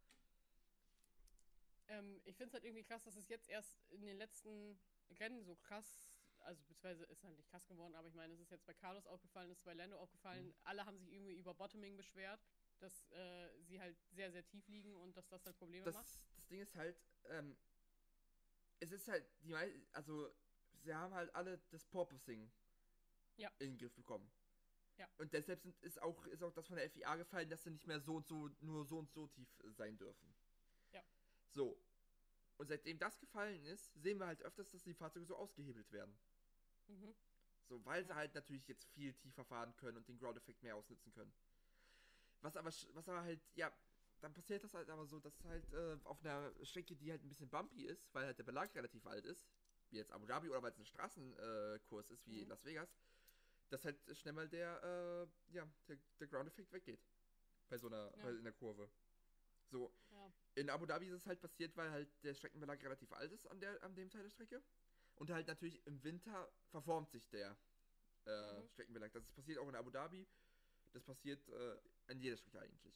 Ähm, ich finde es halt irgendwie krass, dass es jetzt erst in den letzten Rennen so krass, also beziehungsweise ist halt nicht krass geworden, aber ich meine, es ist jetzt bei Carlos aufgefallen, es ist bei Lando aufgefallen, Mhm. alle haben sich irgendwie über Bottoming beschwert, dass äh, sie halt sehr, sehr tief liegen und dass das halt Probleme Das, macht. das Ding ist halt, ähm, es ist halt, die mei- also, sie haben halt alle das Porpoising Ja. in den Griff bekommen. Ja. Und deshalb sind, ist, auch, ist auch das von der FIA gefallen, dass sie nicht mehr so und so, nur so und so tief sein dürfen. Ja. So. Und seitdem das gefallen ist, sehen wir halt öfters, dass die Fahrzeuge so ausgehebelt werden. Mhm. So, weil sie halt natürlich jetzt viel tiefer fahren können und den Ground-Effekt mehr ausnutzen können. Was aber, was aber halt, ja, dann passiert das halt aber so, dass halt äh, auf einer Strecke, die halt ein bisschen bumpy ist, weil halt der Belag relativ alt ist, wie jetzt Abu Dhabi oder weil es ein Straßenkurs äh, ist, wie Mhm. Las Vegas, dass halt schnell mal der, äh, ja, der, der Ground-Effekt weggeht. Bei so einer, Ja. bei, in der Kurve. So, Ja. in Abu Dhabi ist es halt passiert, weil halt der Streckenbelag relativ alt ist an, der, an dem Teil der Strecke. Und halt natürlich im Winter verformt sich der äh, Mhm. Streckenbelag. Das passiert auch in Abu Dhabi. Das passiert äh, an jeder Strecke eigentlich.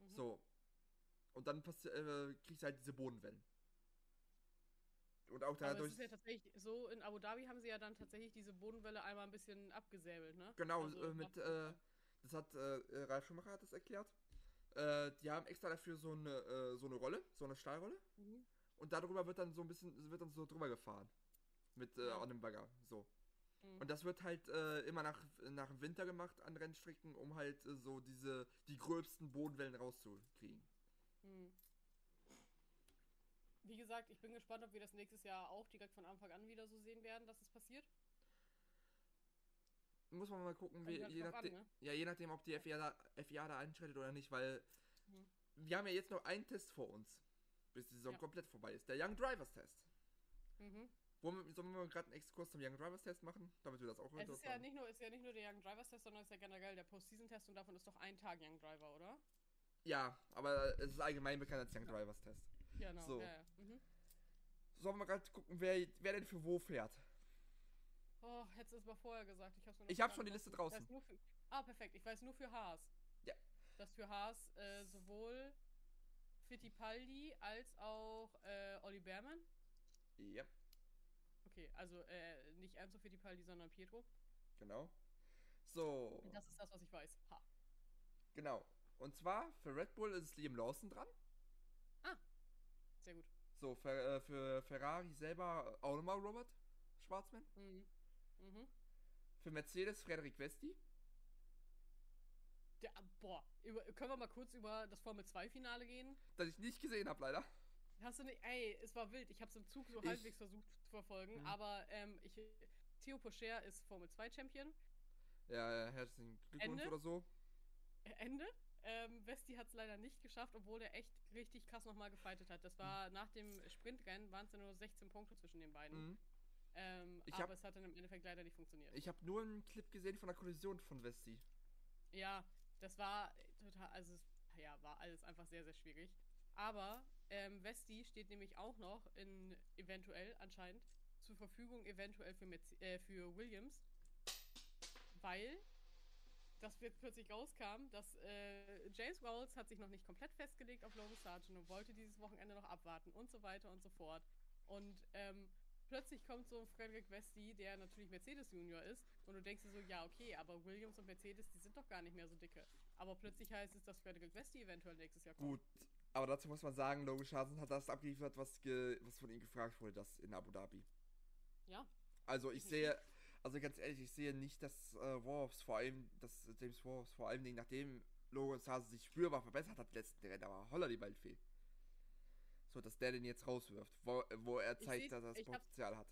Mhm. So. Und dann äh, kriegst du halt diese Bodenwellen. Und auch Aber es dadurch. ist ja tatsächlich so, in Abu Dhabi haben sie ja dann tatsächlich diese Bodenwelle einmal ein bisschen abgesäbelt, ne? Genau, Also, äh, mit, äh, das hat äh, Ralf Schumacher hat das erklärt. Äh, die haben extra dafür so eine, äh, so eine Rolle, so eine Stahlrolle. Mhm. Und darüber wird dann so ein bisschen, wird dann so drüber gefahren. Mit äh, Ja. dem Bagger. So. Mhm. Und das wird halt äh, immer nach, nach dem Winter gemacht an Rennstrecken, um halt äh, so diese, die gröbsten Bodenwellen rauszukriegen. Hm. Wie gesagt, ich bin gespannt, ob wir das nächstes Jahr auch direkt von Anfang an wieder so sehen werden, dass es passiert. Muss man mal gucken, wie, je, drauf an, nachdem, ne? ja, je nachdem, ob die FIA da, FIA da einschreitet oder nicht, weil Mhm. wir haben ja jetzt noch einen Test vor uns, bis die Saison Ja. komplett vorbei ist. Der Young Drivers Test. Mhm. Wollen wir, sollen wir gerade einen Exkurs zum Young Drivers Test machen, damit wir das auch Es ist ja nicht nur, ist ja nicht nur der Young Drivers Test, sondern es ist ja generell der Postseason-Test und davon ist doch ein Tag Young Driver, oder? Ja, aber es ist allgemein bekannt als Young Drivers Test. Genau. So. Ja, ja. Mhm. Sollen wir gerade gucken, wer, wer denn für wo fährt? Oh, hättest du es mal vorher gesagt. Ich, hab's Ich gar hab schon die Liste draußen. Für, ah, perfekt. Ich weiß nur für Haas. Ja. Dass für Haas äh, sowohl Fittipaldi als auch äh, Olli Behrmann. Ja, Okay, also äh, nicht Enzo Fittipaldi, sondern Pietro. genau. So, Das ist das, was ich weiß. Ha. genau. Und zwar für Red Bull ist Liam Lawson dran. Sehr gut. So, für, äh, für Ferrari selber auch nochmal Robert Schwarzmann. Mhm. Mhm. Für Mercedes Frederik Westi. Der, boah, über, können wir mal kurz über das Formel 2 Finale gehen? Das ich nicht gesehen habe, leider. Hast du nicht, ey, es war wild. Ich habe es im Zug so Ich- halbwegs versucht zu verfolgen, Mhm. aber ähm, ich, Theo Pocher ist Formel 2 Champion. Ja, ja, herzlichen Glückwunsch Ende? oder so. Äh, Ende. Ähm, Westi hat es leider nicht geschafft, obwohl er echt richtig krass nochmal gefightet hat. Das war nach dem Sprintrennen, waren es ja nur 16 Punkte zwischen den beiden. Mhm. Ähm, Ich aber hab- es hat dann im Endeffekt leider nicht funktioniert. Ich habe nur einen Clip gesehen von der Kollision von Westi. Ja, das war total, also ja, war alles einfach sehr, sehr schwierig. Aber ähm, Westi steht nämlich auch noch in eventuell anscheinend zur Verfügung, eventuell für, Merce- äh, für Williams, weil das jetzt plötzlich rauskam, dass äh, James Rolls hat sich noch nicht komplett festgelegt auf Logan Sargent und wollte dieses Wochenende noch abwarten und so weiter und so fort. Und ähm, plötzlich kommt so Frederick Westi, der natürlich Mercedes Junior ist, und du denkst dir so, ja, okay, aber Williams und Mercedes, die sind doch gar nicht mehr so dicke. Aber plötzlich heißt es, dass Frederick Westi eventuell nächstes Jahr kommt. Gut, aber dazu muss man sagen, Logan Schasen hat das abgeliefert, was, ge was von ihm gefragt wurde, das in Abu Dhabi. Ja. Also ich sehe, also ganz ehrlich, ich sehe nicht, dass äh, Wolves vor allem, dass James Wolves vor allem nachdem Logan Schasen sich spürbar verbessert hat, letzten Rennen, aber holla die Waldfee. So, dass der den jetzt rauswirft, wo, wo er zeigt, dass er das Potenzial hat.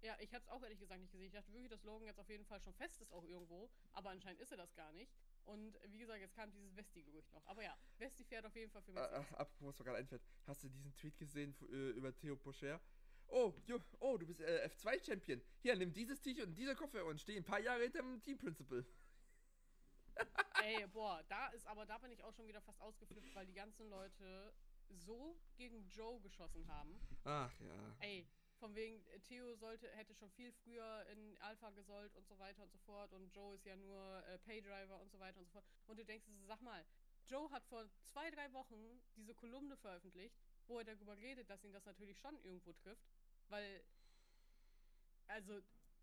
Ja, ich hab's auch ehrlich gesagt nicht gesehen. Ich dachte wirklich, dass Logan jetzt auf jeden Fall schon fest ist, auch irgendwo. Aber anscheinend ist er das gar nicht. Und wie gesagt, jetzt kam dieses Westi-Gerücht noch. Aber ja, Westi fährt auf jeden Fall für Äh, Mercedes. äh, apropos, was mir gerade einfällt, hast du diesen Tweet gesehen äh, über Theo Pocher? Oh, jo, oh, du bist äh, F2-Champion. Hier, nimm dieses T-Shirt und diese Koffer und steh ein paar Jahre hinter dem Team Principal. Ey, boah, da ist aber, da bin ich auch schon wieder fast ausgeflippt, weil die ganzen Leute so gegen Joe geschossen haben. Ach ja. Ey, von wegen, äh, Theo sollte, hätte schon viel früher in Alpha gesollt und so weiter und so fort. Und Joe ist ja nur äh, Paydriver und so weiter und so fort. Und du denkst, sag mal, Joe hat vor zwei, drei Wochen diese Kolumne veröffentlicht, wo er darüber redet, dass ihn das natürlich schon irgendwo trifft. Weil, also,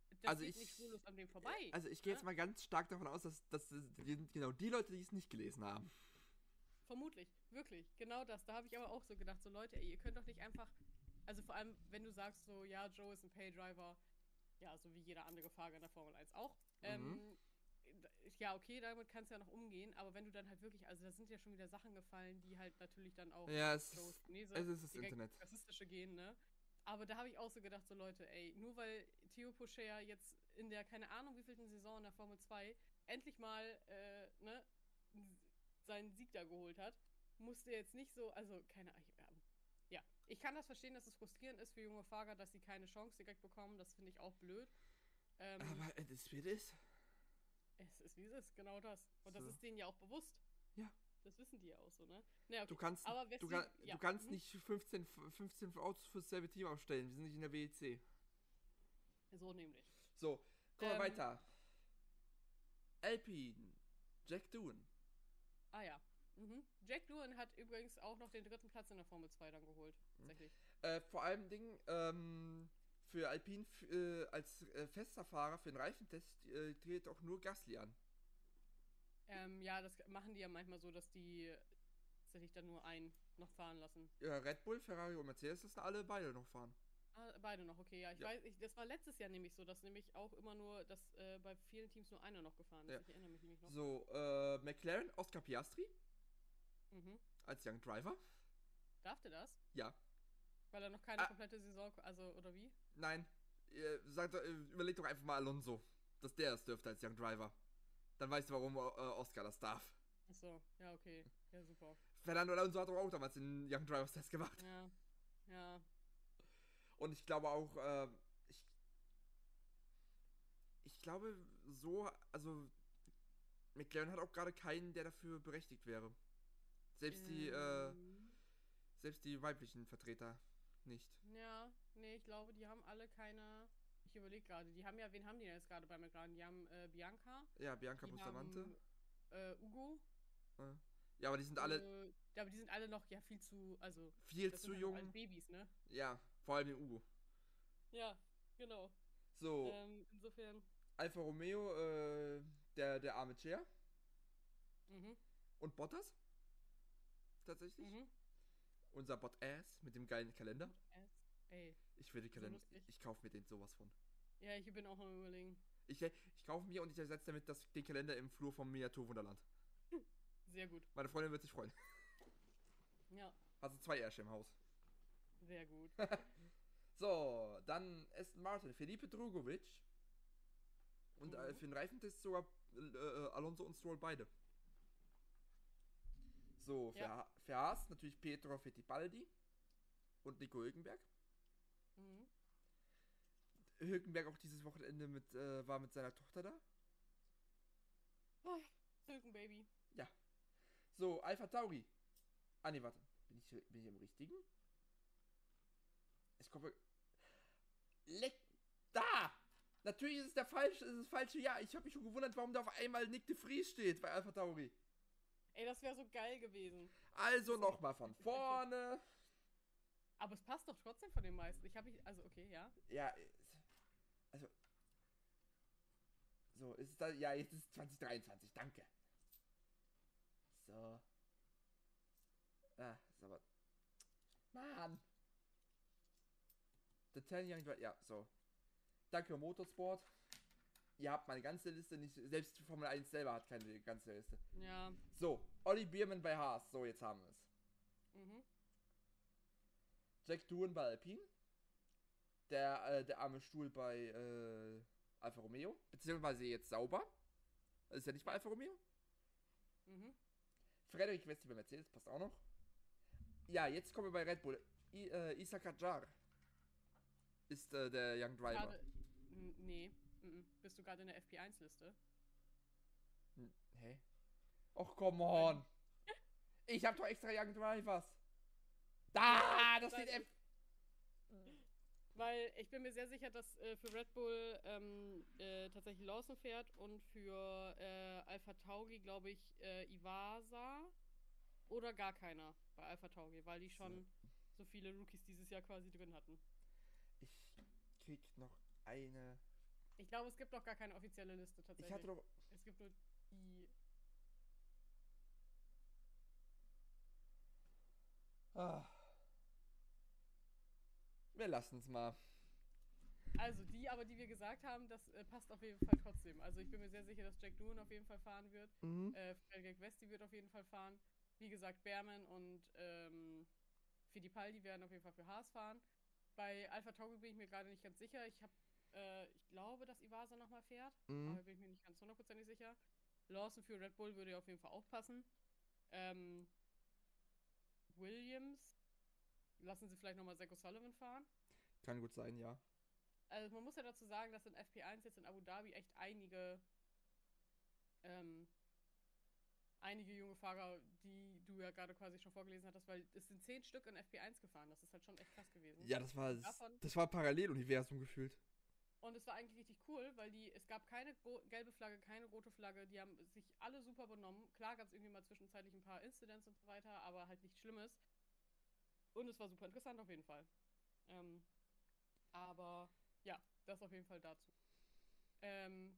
das Also geht ich- nicht spurlos an dem vorbei. Also ich gehe ne? jetzt mal ganz stark davon aus, dass, dass das sind genau die Leute, die es nicht gelesen haben. Vermutlich, wirklich, genau das. Da habe ich aber auch so gedacht, so Leute, ey, ihr könnt doch nicht einfach, also vor allem, wenn du sagst so, ja, Joe ist ein Paydriver, ja, so wie jeder andere Fahrer in der Formel 1 auch. Ähm, d- ja, okay, damit kannst du ja noch umgehen, aber wenn du dann halt wirklich, also da sind ja schon wieder Sachen gefallen, die halt natürlich dann auch Ja, es, Joes Genese es ist das Internet. rassistische gehen, ne? Aber da habe ich auch so gedacht, so Leute, ey, nur weil Theo Pocher jetzt in der, keine Ahnung, wievielten Saison in der Formel 2 endlich mal, äh, ne, seinen Sieg da geholt hat, musste jetzt nicht so, also keine Ahnung. ähm, Ja, ich kann das verstehen, dass es frustrierend ist für junge Fahrer, dass sie keine Chance direkt bekommen. Das finde ich auch blöd. Ähm, Aber es ist wie es es ist wie es ist, genau das. Und das So. ist denen ja auch bewusst. Ja. Das wissen die ja auch so, ne? Naja, Du okay. kannst, aber du, kann, ja, du kannst mhm. nicht 15, F- 15 Autos fürs selbe Team aufstellen. Wir sind nicht in der WEC. So nämlich. So, kommen wir Ähm. weiter. Alpine. Jack Doohan. Ah ja. Mhm. Jack Doohan hat übrigens auch noch den dritten Platz in der Formel 2 dann geholt. Mhm. Tatsächlich. Äh, vor allem Ding, ähm, für Alpine äh, als äh, fester Fahrer für den Reifentest äh, dreht auch nur Gasly an. Ähm, ja, das machen die ja manchmal so, dass die tatsächlich dann nur einen noch fahren lassen. Ja, Red Bull, Ferrari und Mercedes lassen alle beide noch fahren. Ah, beide noch, okay, ja. Ich Ja. weiß, ich, das war letztes Jahr nämlich so, dass nämlich auch immer nur, dass äh, bei vielen Teams nur einer noch gefahren ist. Ja. Ich erinnere mich nämlich noch. So, äh, McLaren, Oscar Piastri Mhm. als Young Driver. Darf der das? Ja. Weil er noch keine Ah. komplette Saison, also, oder wie? Nein, äh, sag, äh, überleg doch einfach mal Alonso, dass der es dürfte als Young Driver. Dann weißt du, warum äh, Oscar das darf. Achso, ja, okay. Ja, super. Fernando Alonso hat doch auch damals den Young Drivers Test gemacht. Ja. Ja. Und ich glaube auch, äh, ich, ich glaube so, also McLaren hat auch gerade keinen, der dafür berechtigt wäre. Selbst die, äh, Ähm, selbst die weiblichen Vertreter nicht. Ja, nee, ich glaube, die haben alle keine. Ich überlege gerade, die haben ja, wen haben die denn jetzt gerade bei McLaren? Die haben äh, Bianca, Ja, Bianca die Bustamante. haben äh, Ugo. Äh, ja, aber die sind alle Äh, ja, aber die sind alle noch ja viel zu, also viel zu halt jung. alles Babys, ne? Ja, vor allem den Ugo. Ja, genau. So, Ähm, insofern, Alfa Romeo, äh, der, der arme Chair. mhm, Und Bottas. Tatsächlich. mhm. Unser Bot-Ass mit dem geilen Kalender. Ass. Ey, Ich will den So Kalender. lustig. ich kaufe mir den sowas von. ja, ich bin auch am überlegen. Ich, ich kaufe mir und ich ersetze damit das, den Kalender im Flur vom Miniatur Wunderland. Sehr gut. Meine Freundin wird sich freuen. Ja, Also zwei Ärsche im Haus. Sehr gut. So, dann Aston Martin, Felipe Drugovic. Und äh, Mhm. für den Reifentest sogar äh, Alonso und Stroll beide. So, für, Ja. Für Haas natürlich Petro Fittipaldi und Nico Hülkenberg. Mhm. Hülkenberg auch dieses Wochenende mit, äh, war mit seiner Tochter da. Silken Baby. So, Alpha Tauri. Ah, nee, warte. Bin ich, bin ich im richtigen? Kommt. Leck. Da! Natürlich ist es der falsche, ist das falsche Jahr. Ich habe mich schon gewundert, warum da auf einmal Nick de Vries steht bei Alpha Tauri. Ey, das wäre so geil gewesen. Also nochmal von vorne. Aber es passt doch trotzdem von den meisten. Ich habe ich, also okay, ja. Ja, also. So, ist es da. Ja, jetzt ist 2023, danke. So. Ah, ist aber. Mann! The 10 Young Dri- Ja, so. Danke, Motorsport. Ihr habt meine ganze Liste nicht. Selbst Formel 1 selber hat keine ganze Liste. Ja. So, Olli Biermann bei Haas. So, jetzt haben wir es. Mhm. Jack Doohan bei Alpine. Der, äh, der arme Stuhl bei äh, Alfa Romeo. Beziehungsweise jetzt sauber. Ist ja nicht bei Alfa Romeo. Mhm. Frederik Westi bei Mercedes, passt auch noch. Ja, jetzt kommen wir bei Red Bull. I, äh, Isa Kajar ist äh, der Young Driver. Gerade. N- Nee. Mhm. Bist du gerade in der FP1-Liste? Hm, hä? Och, come on. Ich hab doch extra Young Drivers. Ah, das Weil- sieht F. Weil ich bin mir sehr sicher, dass äh, für Red Bull ähm, äh, tatsächlich Lawson fährt und für äh, Alpha Taugi, glaube ich, äh, Iwasa oder gar keiner bei Alpha Taugi, weil die schon so viele Rookies dieses Jahr quasi drin hatten. Krieg noch eine. Ich glaube, es gibt noch gar keine offizielle Liste tatsächlich. Ich hatte doch. es gibt nur die. Ah. Wir lassen es mal. Also die, aber die wir gesagt haben, das äh, passt auf jeden Fall trotzdem. Also ich bin mir sehr sicher, dass Jack Doohan auf jeden Fall fahren wird. Mhm. Äh, Frederik Westi wird auf jeden Fall fahren. Wie gesagt, Behrman und ähm, Fittipaldi werden auf jeden Fall für Haas fahren. Bei Alpha Tauri bin ich mir gerade nicht ganz sicher. Ich habe, äh, ich glaube, dass Iwasa nochmal fährt, Mhm. aber bin ich mir nicht ganz hundertprozentig sicher. Lawson für Red Bull würde auf jeden Fall auch passen. Ähm, Williams lassen sie vielleicht nochmal Zach Sullivan fahren. Kann gut sein, ja. Also man muss ja dazu sagen, dass in FP1 jetzt in Abu Dhabi echt einige ähm, einige junge Fahrer, die du ja gerade quasi schon vorgelesen hattest, weil es sind zehn Stück in FP1 gefahren. Das ist halt schon echt krass gewesen. Ja, das war Davon- das war Paralleluniversum gefühlt. Und es war eigentlich richtig cool, weil die, es gab keine gelbe Flagge, keine rote Flagge, die haben sich alle super benommen. Klar gab es irgendwie mal zwischenzeitlich ein paar Incidents und so weiter, aber halt nichts Schlimmes. Und es war super interessant auf jeden Fall. Ähm, aber ja, das auf jeden Fall dazu. Ähm,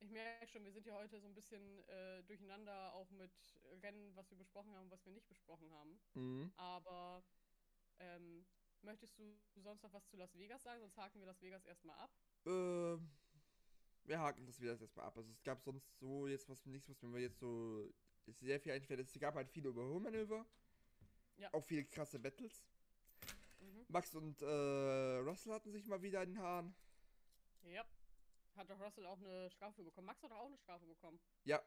ich merke schon, wir sind ja heute so ein bisschen äh, durcheinander, auch mit Rennen, was wir besprochen haben und was wir nicht besprochen haben. Mhm. Aber ähm, möchtest du sonst noch was zu Las Vegas sagen? Sonst haken wir Las Vegas erstmal ab. Ähm, wir haken das wieder jetzt erstmal ab. Also es gab sonst so jetzt was nichts, was mir jetzt so sehr viel einfällt. Es gab halt viele Überholmanöver. Ja. Auch viele krasse Battles. Mhm. Max und äh, Russell hatten sich mal wieder in den Haaren. Ja. Hat doch Russell auch eine Strafe bekommen. Max hat doch auch eine Strafe bekommen. Ja,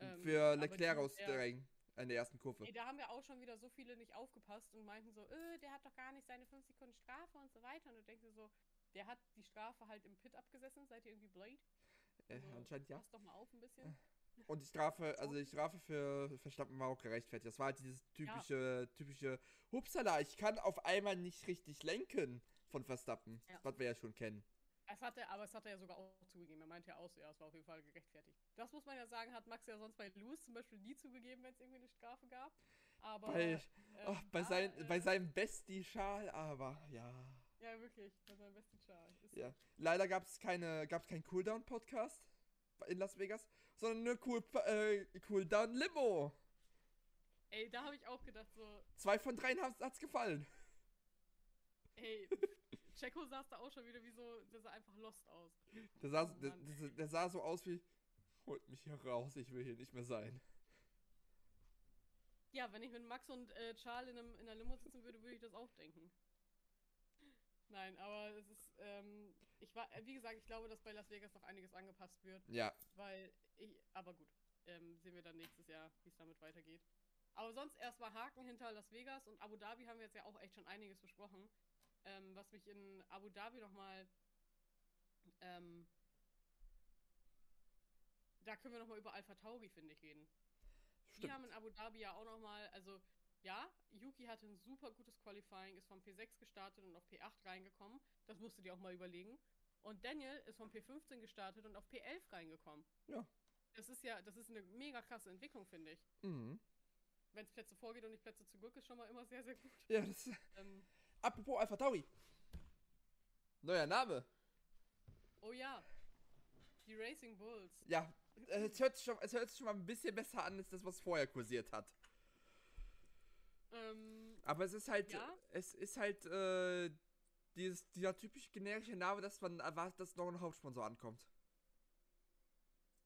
Ähm, für Leclerc aus der- Regen in der ersten Kurve. Ey, da haben ja auch schon wieder so viele nicht aufgepasst und meinten so, äh, der hat doch gar nicht seine 5 Sekunden Strafe und so weiter. Und du denkst dir so, der hat die Strafe halt im Pit abgesessen. Seid ihr irgendwie blöd? Äh, Also, anscheinend ja. Pass doch mal auf ein bisschen. Und die Strafe, also die Strafe für Verstappen war auch gerechtfertigt. Das war halt dieses typische, typische Hupsala, ich kann auf einmal nicht richtig lenken von Verstappen. Ja. Was wir ja schon kennen. Es hat er, aber es hat er ja sogar auch zugegeben. Er meinte ja auch so, ja, es war auf jeden Fall gerechtfertigt. Das muss man ja sagen, hat Max ja sonst bei Lewis zum Beispiel nie zugegeben, wenn es irgendwie eine Strafe gab. Aber Bei, ähm, oh, bei, da, sein, äh, bei seinem Bestie-Schal, aber ja. Ja, wirklich, bei seinem besten Schal. Ist ja. Leider gab es keine, gab's keinen Cooldown-Podcast in Las Vegas, sondern nur cool, äh, Cooldown-Limo. Ey, da habe ich auch gedacht, so, Zwei von dreien hat's, hat's gefallen. ey, Checo saß da auch schon wieder wie so, der sah einfach lost aus. Der sah, Oh der, der sah so aus wie, holt mich hier raus, ich will hier nicht mehr sein. Ja, wenn ich mit Max und äh, Charles in, einem, in einer Limo sitzen würde, würde ich das auch denken. Nein, aber es ist, ähm, ich war, äh, wie gesagt, ich glaube, dass bei Las Vegas noch einiges angepasst wird. Ja, Weil ich, aber gut, ähm, sehen wir dann nächstes Jahr, wie es damit weitergeht. Aber sonst erstmal Haken hinter Las Vegas und Abu Dhabi haben wir jetzt ja auch echt schon einiges besprochen. Ähm, was mich in Abu Dhabi nochmal, ähm, da können wir nochmal über Alpha Tauri, finde ich, reden. Die stimmt. haben in Abu Dhabi ja auch nochmal, also ja, Yuki hatte ein super gutes Qualifying, ist vom P6 gestartet und auf P8 reingekommen. Das musst du dir auch mal überlegen. Und Daniel ist vom P15 gestartet und auf P11 reingekommen. Ja. Das ist ja, das ist eine mega krasse Entwicklung, finde ich. Mhm. Wenn es Plätze vorgeht und nicht Plätze zurück, ist schon mal immer sehr, sehr gut. Ja, das Ähm, Apropos Alpha Tauri. Neuer Name. oh ja, die Racing Bulls. Ja, äh, es hört, sich schon, es hört sich schon mal ein bisschen besser an, als das, was vorher kursiert hat. Ähm, Aber es ist halt, Ja? es ist halt, äh, dieses, dieser typisch generische Name, dass man erwartet, dass noch ein Hauptsponsor ankommt.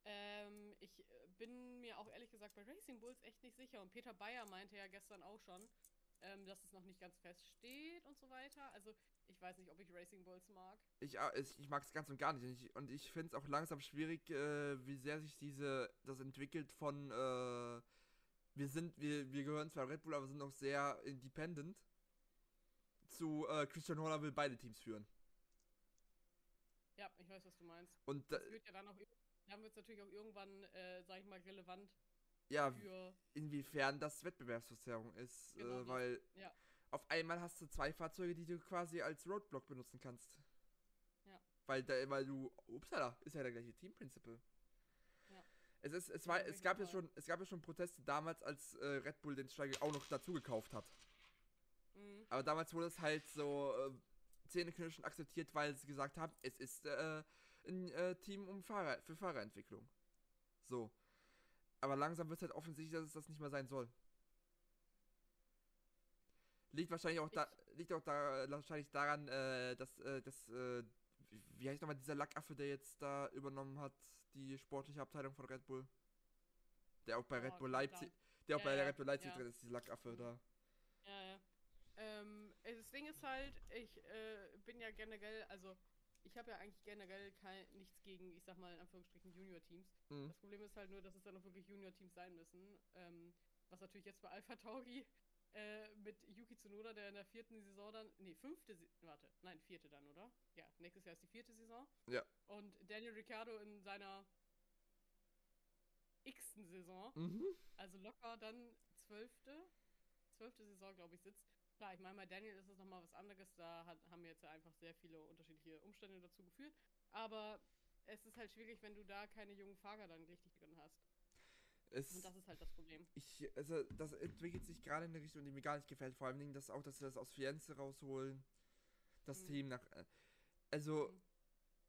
ähm, ich äh, bin mir auch ehrlich gesagt bei Racing Bulls echt nicht sicher. Und Peter Bayer meinte ja gestern auch schon, ähm, dass es noch nicht ganz fest steht und so weiter. Also ich weiß nicht, ob ich Racing Bulls mag. Ich, es- ich mag es ganz und gar nicht. Und ich, finde es auch langsam schwierig, äh, wie sehr sich diese, das entwickelt von, äh, wir sind, wir, wir gehören zwar Red Bull, aber sind noch sehr independent, zu äh, Christian Horner will beide Teams führen. Ja, ich weiß, was du meinst. Und Das wird ja dann auch, dann wird es natürlich auch irgendwann, äh, sag ich mal, relevant ja, inwiefern das Wettbewerbsverzerrung ist, Genau äh, weil ja. auf einmal hast du zwei Fahrzeuge, die du quasi als Roadblock benutzen kannst. Ja. Weil, da, weil du, upsala, ist ja der gleiche Team Principle. Ja. Es ist, es war, es gab ja schon, es gab ja schon Proteste damals, als äh, Red Bull den Steiger auch noch dazu gekauft hat. Mhm. Aber damals wurde es halt so äh, zähneknirschen akzeptiert, weil sie gesagt haben, es ist äh, ein äh, Team um Fahrer, für Fahrerentwicklung. So. Aber langsam wird es halt offensichtlich, dass es das nicht mehr sein soll. Liegt wahrscheinlich auch da, liegt auch da wahrscheinlich daran, äh, dass, äh, dass äh, wie- heißt nochmal dieser Lackaffe, der jetzt da übernommen hat, die sportliche Abteilung von Red Bull? Der auch bei Oh, Red Bull Leipzig, der auch Ja, bei ja, Red Bull Leipzig ja. drin ist, dieser Lackaffe Mhm. da. Ja, ja. Ähm, äh, das Ding ist halt, ich äh, bin ja generell, also ich habe ja eigentlich generell kein, nichts gegen, ich sag mal in Anführungsstrichen, Junior-Teams. Mhm. Das Problem ist halt nur, dass es dann auch wirklich Junior-Teams sein müssen. Ähm, was natürlich jetzt bei Alpha Tauri äh, mit Yuki Tsunoda, der in der vierten Saison dann, nee, fünfte, warte, nein, vierte dann, oder? Ja, nächstes Jahr ist die vierte Saison. Ja. Und Daniel Ricciardo in seiner x-ten Saison Mhm. also locker dann zwölfte, zwölfte Saison, glaube ich, sitzt. Klar, ich meine, bei Daniel ist es nochmal was anderes. Da hat, haben jetzt ja einfach sehr viele unterschiedliche Umstände dazu geführt. Aber es ist halt schwierig, wenn du da keine jungen Fahrer dann richtig drin hast. Es, Und das ist halt das Problem. ich, also das entwickelt sich gerade in eine Richtung, die mir gar nicht gefällt. Vor allem, dass auch, dass sie das aus Firenze rausholen. Das Mhm. Team nach. äh, Also, Mhm.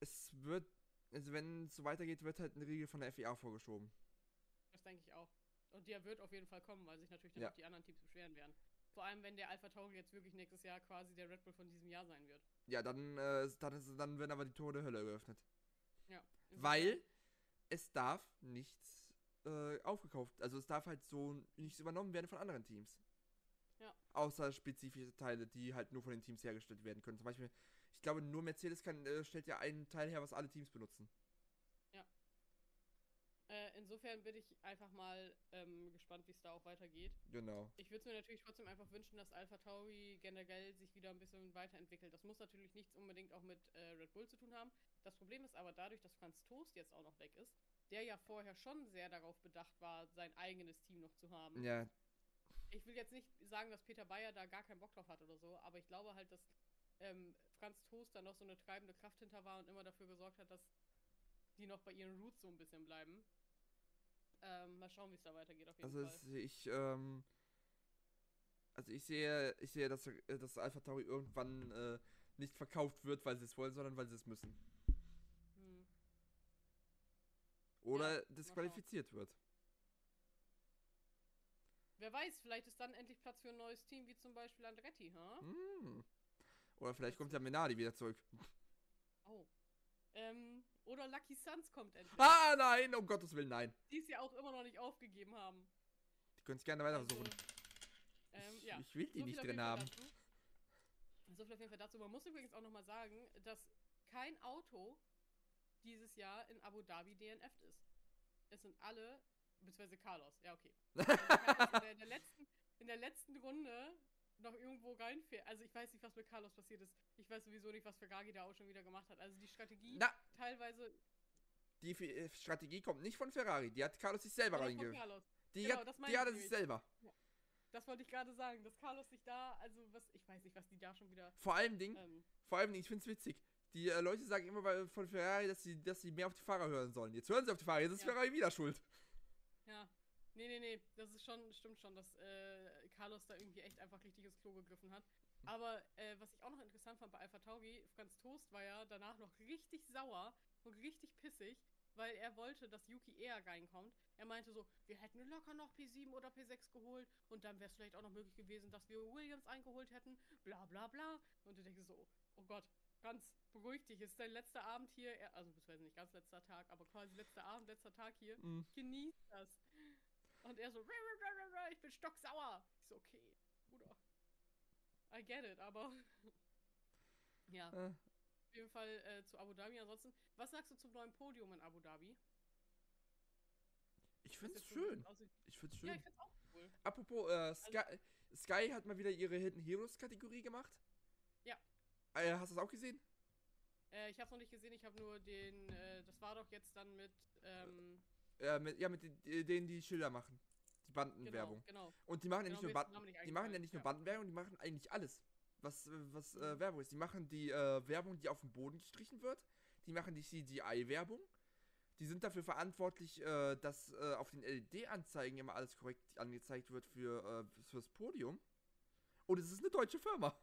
es wird. Also, wenn es so weitergeht, wird halt eine Regel von der FIA vorgeschoben. Das denke ich auch. Und der wird auf jeden Fall kommen, weil sich natürlich dann Ja. auch die anderen Teams beschweren werden. Vor allem, wenn der Alpha Tauri jetzt wirklich nächstes Jahr quasi der Red Bull von diesem Jahr sein wird. Ja, dann, äh, dann, ist, dann werden aber die Tore der Hölle geöffnet. Ja. Weil es darf nichts äh, aufgekauft. Also, es darf halt so nichts übernommen werden von anderen Teams. Ja. Außer spezifische Teile, die halt nur von den Teams hergestellt werden können. Zum Beispiel, ich glaube, nur Mercedes kann, äh, stellt ja einen Teil her, was alle Teams benutzen. Äh, insofern bin ich einfach mal ähm, gespannt, wie es da auch weitergeht. Genau. Ich würde es mir natürlich trotzdem einfach wünschen, dass Alpha Tauri generell sich wieder ein bisschen weiterentwickelt. Das muss natürlich nichts unbedingt auch mit äh, Red Bull zu tun haben. Das Problem ist aber dadurch, dass Franz Toast jetzt auch noch weg ist, der ja vorher schon sehr darauf bedacht war, sein eigenes Team noch zu haben. Ja, Ich will jetzt nicht sagen, dass Peter Bayer da gar keinen Bock drauf hat oder so, aber ich glaube halt, dass ähm, Franz Toast da noch so eine treibende Kraft hinter war und immer dafür gesorgt hat, dass die noch bei ihren Roots so ein bisschen bleiben. Ähm, mal schauen, wie es da weitergeht auf jeden also Fall. es, ich, ähm, also ich sehe, ich sehe, dass, äh, dass Alpha Tauri irgendwann äh, nicht verkauft wird, weil sie es wollen, sondern weil sie es müssen. Hm. Oder schauen. disqualifiziert wird. Wer weiß, vielleicht ist dann endlich Platz für ein neues Team, wie zum Beispiel Andretti, ha? Hm. Oder vielleicht kommt ja Minardi wieder zurück. Oh. Ähm, oder Lucky Suns kommt endlich. Ah, nein, um Gottes Willen, nein. Die es ja auch immer noch nicht aufgegeben haben. Die können es gerne weiter versuchen. Also, ähm, ich, ja. ich will die So nicht drin haben. dazu. So viel auf jeden Fall dazu. Man muss übrigens auch nochmal sagen, dass kein Auto dieses Jahr in Abu Dhabi DNF ist. Es sind alle, beziehungsweise Carlos, ja okay. Also Carlos in, der, in, der letzten, in der letzten Runde noch irgendwo reinfährt. Also ich weiß nicht, was mit Carlos passiert ist. Ich weiß sowieso nicht, was Ferrari da auch schon wieder gemacht hat. Also die Strategie Na, teilweise die F- äh, Strategie kommt nicht von Ferrari. Die hat Carlos sich selber oder von reinge... Carlos. Die Genau, hat, die hat er sich selber. Das wollte ich gerade sagen, dass Carlos sich da, also was, ich weiß nicht, was die da schon wieder. Vor allem Ding, Ähm, vor allem Ding, ich find's witzig. Die äh, Leute sagen immer bei, von Ferrari, dass sie, dass sie mehr auf die Fahrer hören sollen. Jetzt hören sie auf die Fahrer, jetzt ist Ja. Ferrari wieder schuld. Ja. Nee, nee, nee. Das ist schon, stimmt schon, dass äh, Carlos da irgendwie echt einfach richtig ins Klo gegriffen hat. Aber äh, was ich auch noch interessant fand bei Alpha Tauri, Franz Toast war ja danach noch richtig sauer und richtig pissig, weil er wollte, dass Yuki eher reinkommt. Er meinte so, wir hätten locker noch P7 oder P6 geholt und dann wäre es vielleicht auch noch möglich gewesen, dass wir Williams eingeholt hätten, bla bla bla. Und du denkst so, oh Gott, ganz beruhig dich, es ist dein letzter Abend hier, Er- also beziehungsweise nicht ganz letzter Tag, aber quasi letzter Abend, letzter Tag hier Mhm. genieß das. Und er so, "Rah, rah, rah, rah, rah, ich bin stocksauer. Ich so, okay, Bruder. I get it, aber. ja, Äh, auf jeden Fall äh, zu Abu Dhabi. Ansonsten, was sagst du zum neuen Podium in Abu Dhabi? ich find's schön. Ich find's schön. Ja, ich find's auch cool. Apropos, äh, Sky, Sky hat mal wieder ihre Hidden Heroes Kategorie gemacht. Ja. Äh, hast du das auch gesehen? Äh, ich hab's noch nicht gesehen, ich habe nur den, äh, das war doch jetzt dann mit, ähm, Äh, mit, ja, mit den, denen, die Schilder machen. Die Bandenwerbung. Genau, genau. Und die machen ja Genau, nicht nur Banden, nicht die machen ja nicht nur ja. Bandenwerbung, die machen eigentlich alles, was, äh, was äh, Mhm. Werbung ist. Die machen die äh, Werbung, die auf dem Boden gestrichen wird. Die machen die CGI-Werbung. Die sind dafür verantwortlich, äh, dass äh, auf den LED-Anzeigen immer alles korrekt angezeigt wird für fürs Podium. Und es ist eine deutsche Firma.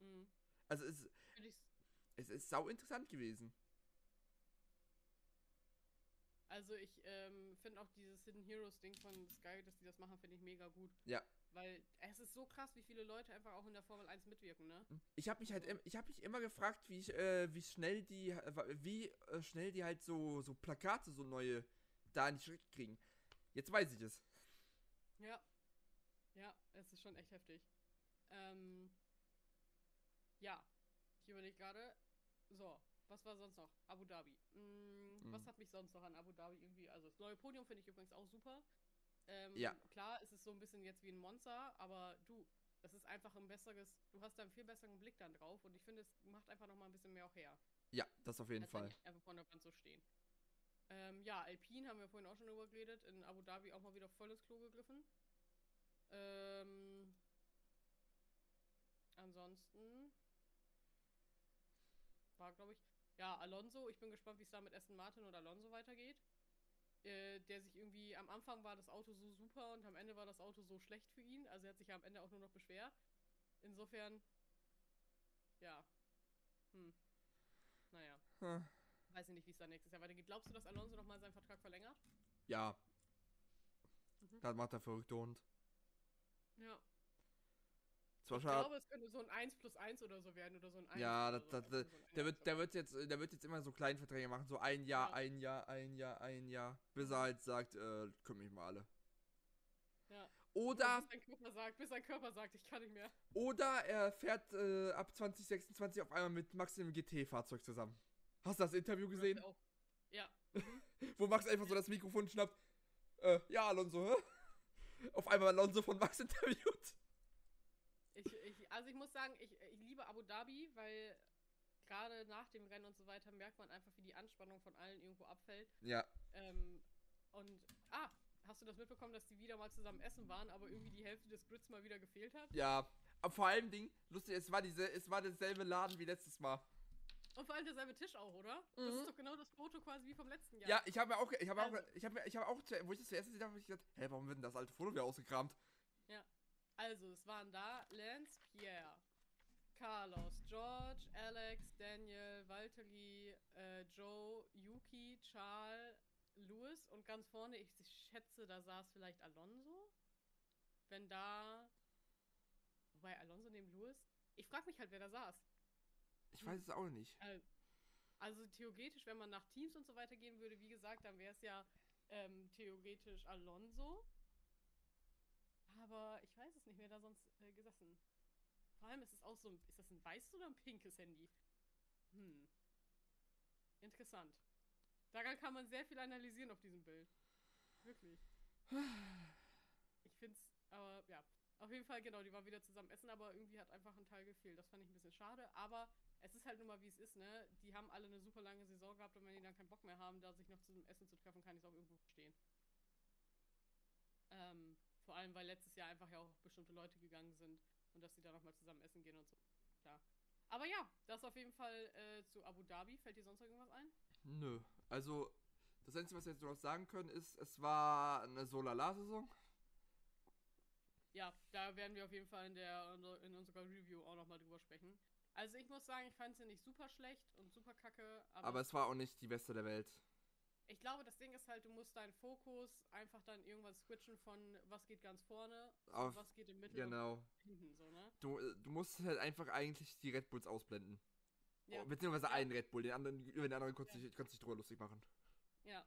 Mhm. Also es, es ist sau interessant gewesen. Also ich ähm, finde auch dieses Hidden Heroes Ding von Sky, dass die das machen, finde ich mega gut. Ja. Weil es ist so krass, wie viele Leute einfach auch in der Formel 1 mitwirken, ne? Ich habe mich halt, ich habe mich immer gefragt, wie ich, äh, wie schnell die, äh, wie äh, schnell die halt so, so Plakate, so neue, da in die Schrift kriegen. Jetzt weiß ich es. Ja. Ja, es ist schon echt heftig. Ähm, ja, ich überlege gerade. So, was war sonst noch? Abu Dhabi. Was Mhm. hat mich sonst noch an Abu Dhabi irgendwie? Also, das neue Podium finde ich übrigens auch super. Ähm, Ja. Klar, es ist so ein bisschen jetzt wie ein Monster, aber du, das ist einfach ein besseres, du hast da einen viel besseren Blick dann drauf und ich finde, es macht einfach noch mal ein bisschen mehr auch her. Ja, das auf jeden als Fall. einfach vor der Wand so stehen. Ähm, ja, Alpine haben wir vorhin auch schon drüber geredet. In Abu Dhabi auch mal wieder voll ins Klo gegriffen. Ähm, ansonsten war, glaube ich, ja, Alonso. Ich bin gespannt, wie es da mit Aston Martin und Alonso weitergeht. Äh, der sich irgendwie, am Anfang war das Auto so super und am Ende war das Auto so schlecht für ihn. Also er hat sich ja am Ende auch nur noch beschwert. Insofern, ja. Hm. Naja. Hm. Weiß ich nicht, wie es da nächstes Jahr weitergeht. Glaubst du, dass Alonso nochmal seinen Vertrag verlängert? Ja, Mhm. das macht der verrückte Hund. Ja. Zwar Ich glaube, es könnte so ein 1 plus 1 oder so werden oder so ein 1. Ja, das, das, so der, wird, der, wird jetzt, der wird jetzt immer so Kleinverträge machen, so ein Jahr, Ja. ein Jahr, ein Jahr, ein Jahr, bis er halt sagt, äh, können mich mal alle. Ja. Oder, Bis sein Körper sagt, bis sein Körper sagt, ich kann nicht mehr. oder er fährt äh, ab 2026 auf einmal mit Max im GT-Fahrzeug zusammen. Hast du das Interview gesehen? Auch. Ja. Wo Max einfach so das Mikrofon schnappt. Äh, ja, Alonso, hä? Auf einmal Alonso von Max interviewt. Also ich muss sagen, ich, ich liebe Abu Dhabi, weil gerade nach dem Rennen und so weiter merkt man einfach, wie die Anspannung von allen irgendwo abfällt. Ja, Ähm, und, ah, hast du das mitbekommen, dass die wieder mal zusammen essen waren, aber irgendwie die Hälfte des Grids mal wieder gefehlt hat? ja. Aber vor allem Ding, lustig, es war diese, es war derselbe Laden wie letztes Mal. Und vor allem derselbe Tisch auch, oder? Das Mhm. ist doch genau das Foto quasi wie vom letzten Jahr. Ja, ich habe mir auch, ich habe auch, Also. ich habe ich habe auch, wo ich das zuerst gesehen habe, habe ich gedacht, hä, warum wird denn das alte Foto wieder ausgekramt? Also, es waren da Lance, Pierre, Carlos, George, Alex, Daniel, Valtteri, äh, Joe, Yuki, Charles, Louis und ganz vorne, ich schätze, da saß vielleicht Alonso. Wenn da. Wobei Alonso neben Louis. Ich frage mich halt, wer da saß. Ich weiß es auch nicht. Also theoretisch, wenn man nach Teams und so weiter gehen würde, wie gesagt, dann wäre es ja ähm, theoretisch Alonso. Aber ich weiß es nicht, wer da sonst äh, gesessen. Vor allem ist es auch so ein, ist das ein weißes oder ein pinkes Handy? Hm. Interessant. Daran kann man sehr viel analysieren auf diesem Bild. Wirklich. Ich finde es, aber ja. Auf jeden Fall, genau, die waren wieder zusammen essen, aber irgendwie hat einfach ein Teil gefehlt. Das fand ich ein bisschen schade, aber es ist halt nun mal wie es ist, ne? Die haben alle eine super lange Saison gehabt und wenn die dann keinen Bock mehr haben, da sich noch zum Essen zu treffen, kann ich es auch irgendwo verstehen. Ähm, vor allem, weil letztes Jahr einfach ja auch bestimmte Leute gegangen sind und dass die da nochmal zusammen essen gehen und so. Klar. Aber ja, das auf jeden Fall äh, zu Abu Dhabi. Fällt dir sonst noch irgendwas ein? Nö. Also, das Einzige, was wir jetzt noch sagen können, ist, es war eine Solala-Saison. Ja, da werden wir auf jeden Fall in, der, in unserer Review auch nochmal drüber sprechen. Also ich muss sagen, ich fand sie nicht super schlecht und super kacke, aber, Aber es war auch nicht die beste der Welt. Ich glaube, das Ding ist halt, du musst deinen Fokus einfach dann irgendwann switchen von was geht ganz vorne Auf- und was geht im Mittel Genau. und hinten, so, ne? Du, äh, du musst halt einfach eigentlich die Red Bulls ausblenden. Ja, beziehungsweise Ja. einen Red Bull, den anderen, über den anderen konntest du Ja. dich, drüber lustig machen. ja.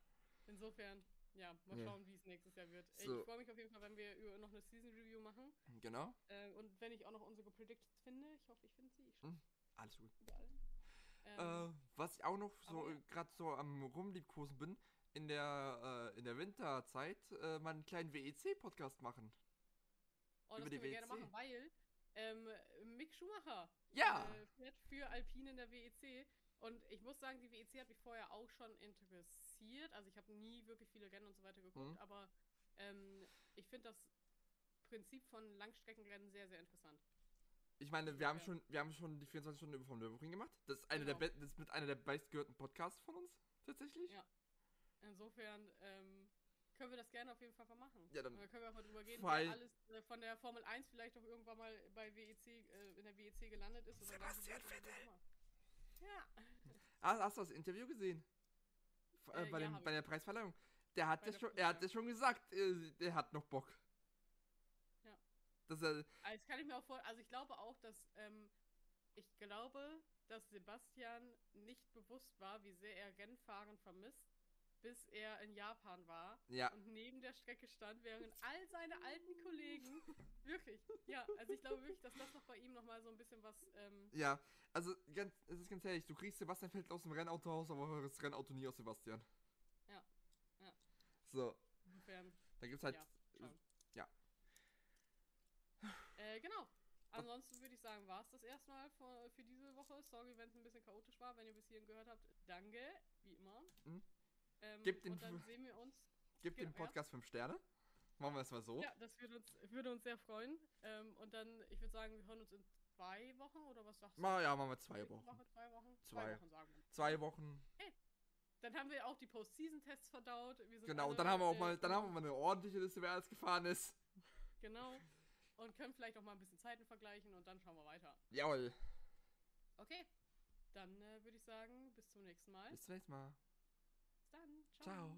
Insofern, ja, mal Ja. schauen, wie es nächstes Jahr wird. So. Ich freue mich auf jeden Fall, wenn wir noch eine Season Review machen. Genau. Äh, und wenn ich auch noch unsere Predictions finde. Ich hoffe, ich finde sie. Ich Hm. Alles gut. überall. Ähm, Äh, was ich auch noch so ja. gerade so am rumliebkosen bin, in der, äh, in der Winterzeit äh, mal einen kleinen WEC-Podcast machen. Oh, das über können wir gerne WEC. machen, weil ähm, Mick Schumacher Ja! äh, fährt für Alpine in der WEC. Und ich muss sagen, die WEC hat mich vorher auch schon interessiert. interessiert. Also ich habe nie wirklich viele Rennen und so weiter geguckt, Mhm. aber ähm, ich finde das Prinzip von Langstreckenrennen sehr, sehr interessant. Ich meine, wir haben schon, wir haben schon die 24 Stunden über vom Nürburgring gemacht. Das ist, eine Genau. der, das ist mit einer der meistgehörten Podcasts von uns, tatsächlich. Ja. Insofern ähm, können wir das gerne auf jeden Fall mal machen. Ja, dann- dann können wir auch mal drüber gehen, wer alles äh, von der Formel 1 vielleicht auch irgendwann mal bei WEC, äh, in der WEC gelandet ist. Oder Sebastian oder immer. Ja. Ah, hast du das Interview gesehen? Äh, Äh, bei, ja, dem, bei der Preisverleihung. Der hat ja schon, er hat ja Preisverleihung. schon gesagt, äh, der hat noch Bock. Dass er, Also kann ich mir auch vor, also ich glaube auch, dass ähm, ich glaube, dass Sebastian nicht bewusst war, wie sehr er Rennfahren vermisst, bis er in Japan war ja, und neben der Strecke stand, während all seine alten Kollegen wirklich, ja, also ich glaube wirklich, dass das noch bei ihm noch mal so ein bisschen was, ähm, ja. Also, ganz, es ist ganz ehrlich, du kriegst Sebastian Vettel aus dem Rennauto raus, aber das Rennauto nie aus Sebastian. Ja, ja. So, insofern, da gibt's halt. Ja, schauen. ja. Äh, genau. Ansonsten würde ich sagen, war es das erstmal für, für diese Woche. Sorry, wenn es ein bisschen chaotisch war. Wenn ihr bis hierhin gehört habt, danke, wie immer. Mhm. Ähm, Gebt den und dann sehen wir uns. Gib dem Genau, ja. Podcast 5 Sterne. Machen wir es mal so. Ja, das würde uns, würde uns sehr freuen. Ähm, und dann, ich würde sagen, wir hören uns in zwei Wochen oder was sagst du? Ma, ja, machen wir zwei Wochen. Woche, zwei Wochen? Zwei. Wochen sagen wir. Zwei Wochen. Dann haben wir auch die Post-Season-Tests verdaut. Genau, und dann haben wir auch mal, dann haben wir mal eine ordentliche Liste, wer alles gefahren ist. Genau. Und können vielleicht auch mal ein bisschen Zeiten vergleichen und dann schauen wir weiter. Jawohl. Okay. Dann äh, würde ich sagen, bis zum nächsten Mal. Bis zum nächsten Mal. Bis dann. Ciao.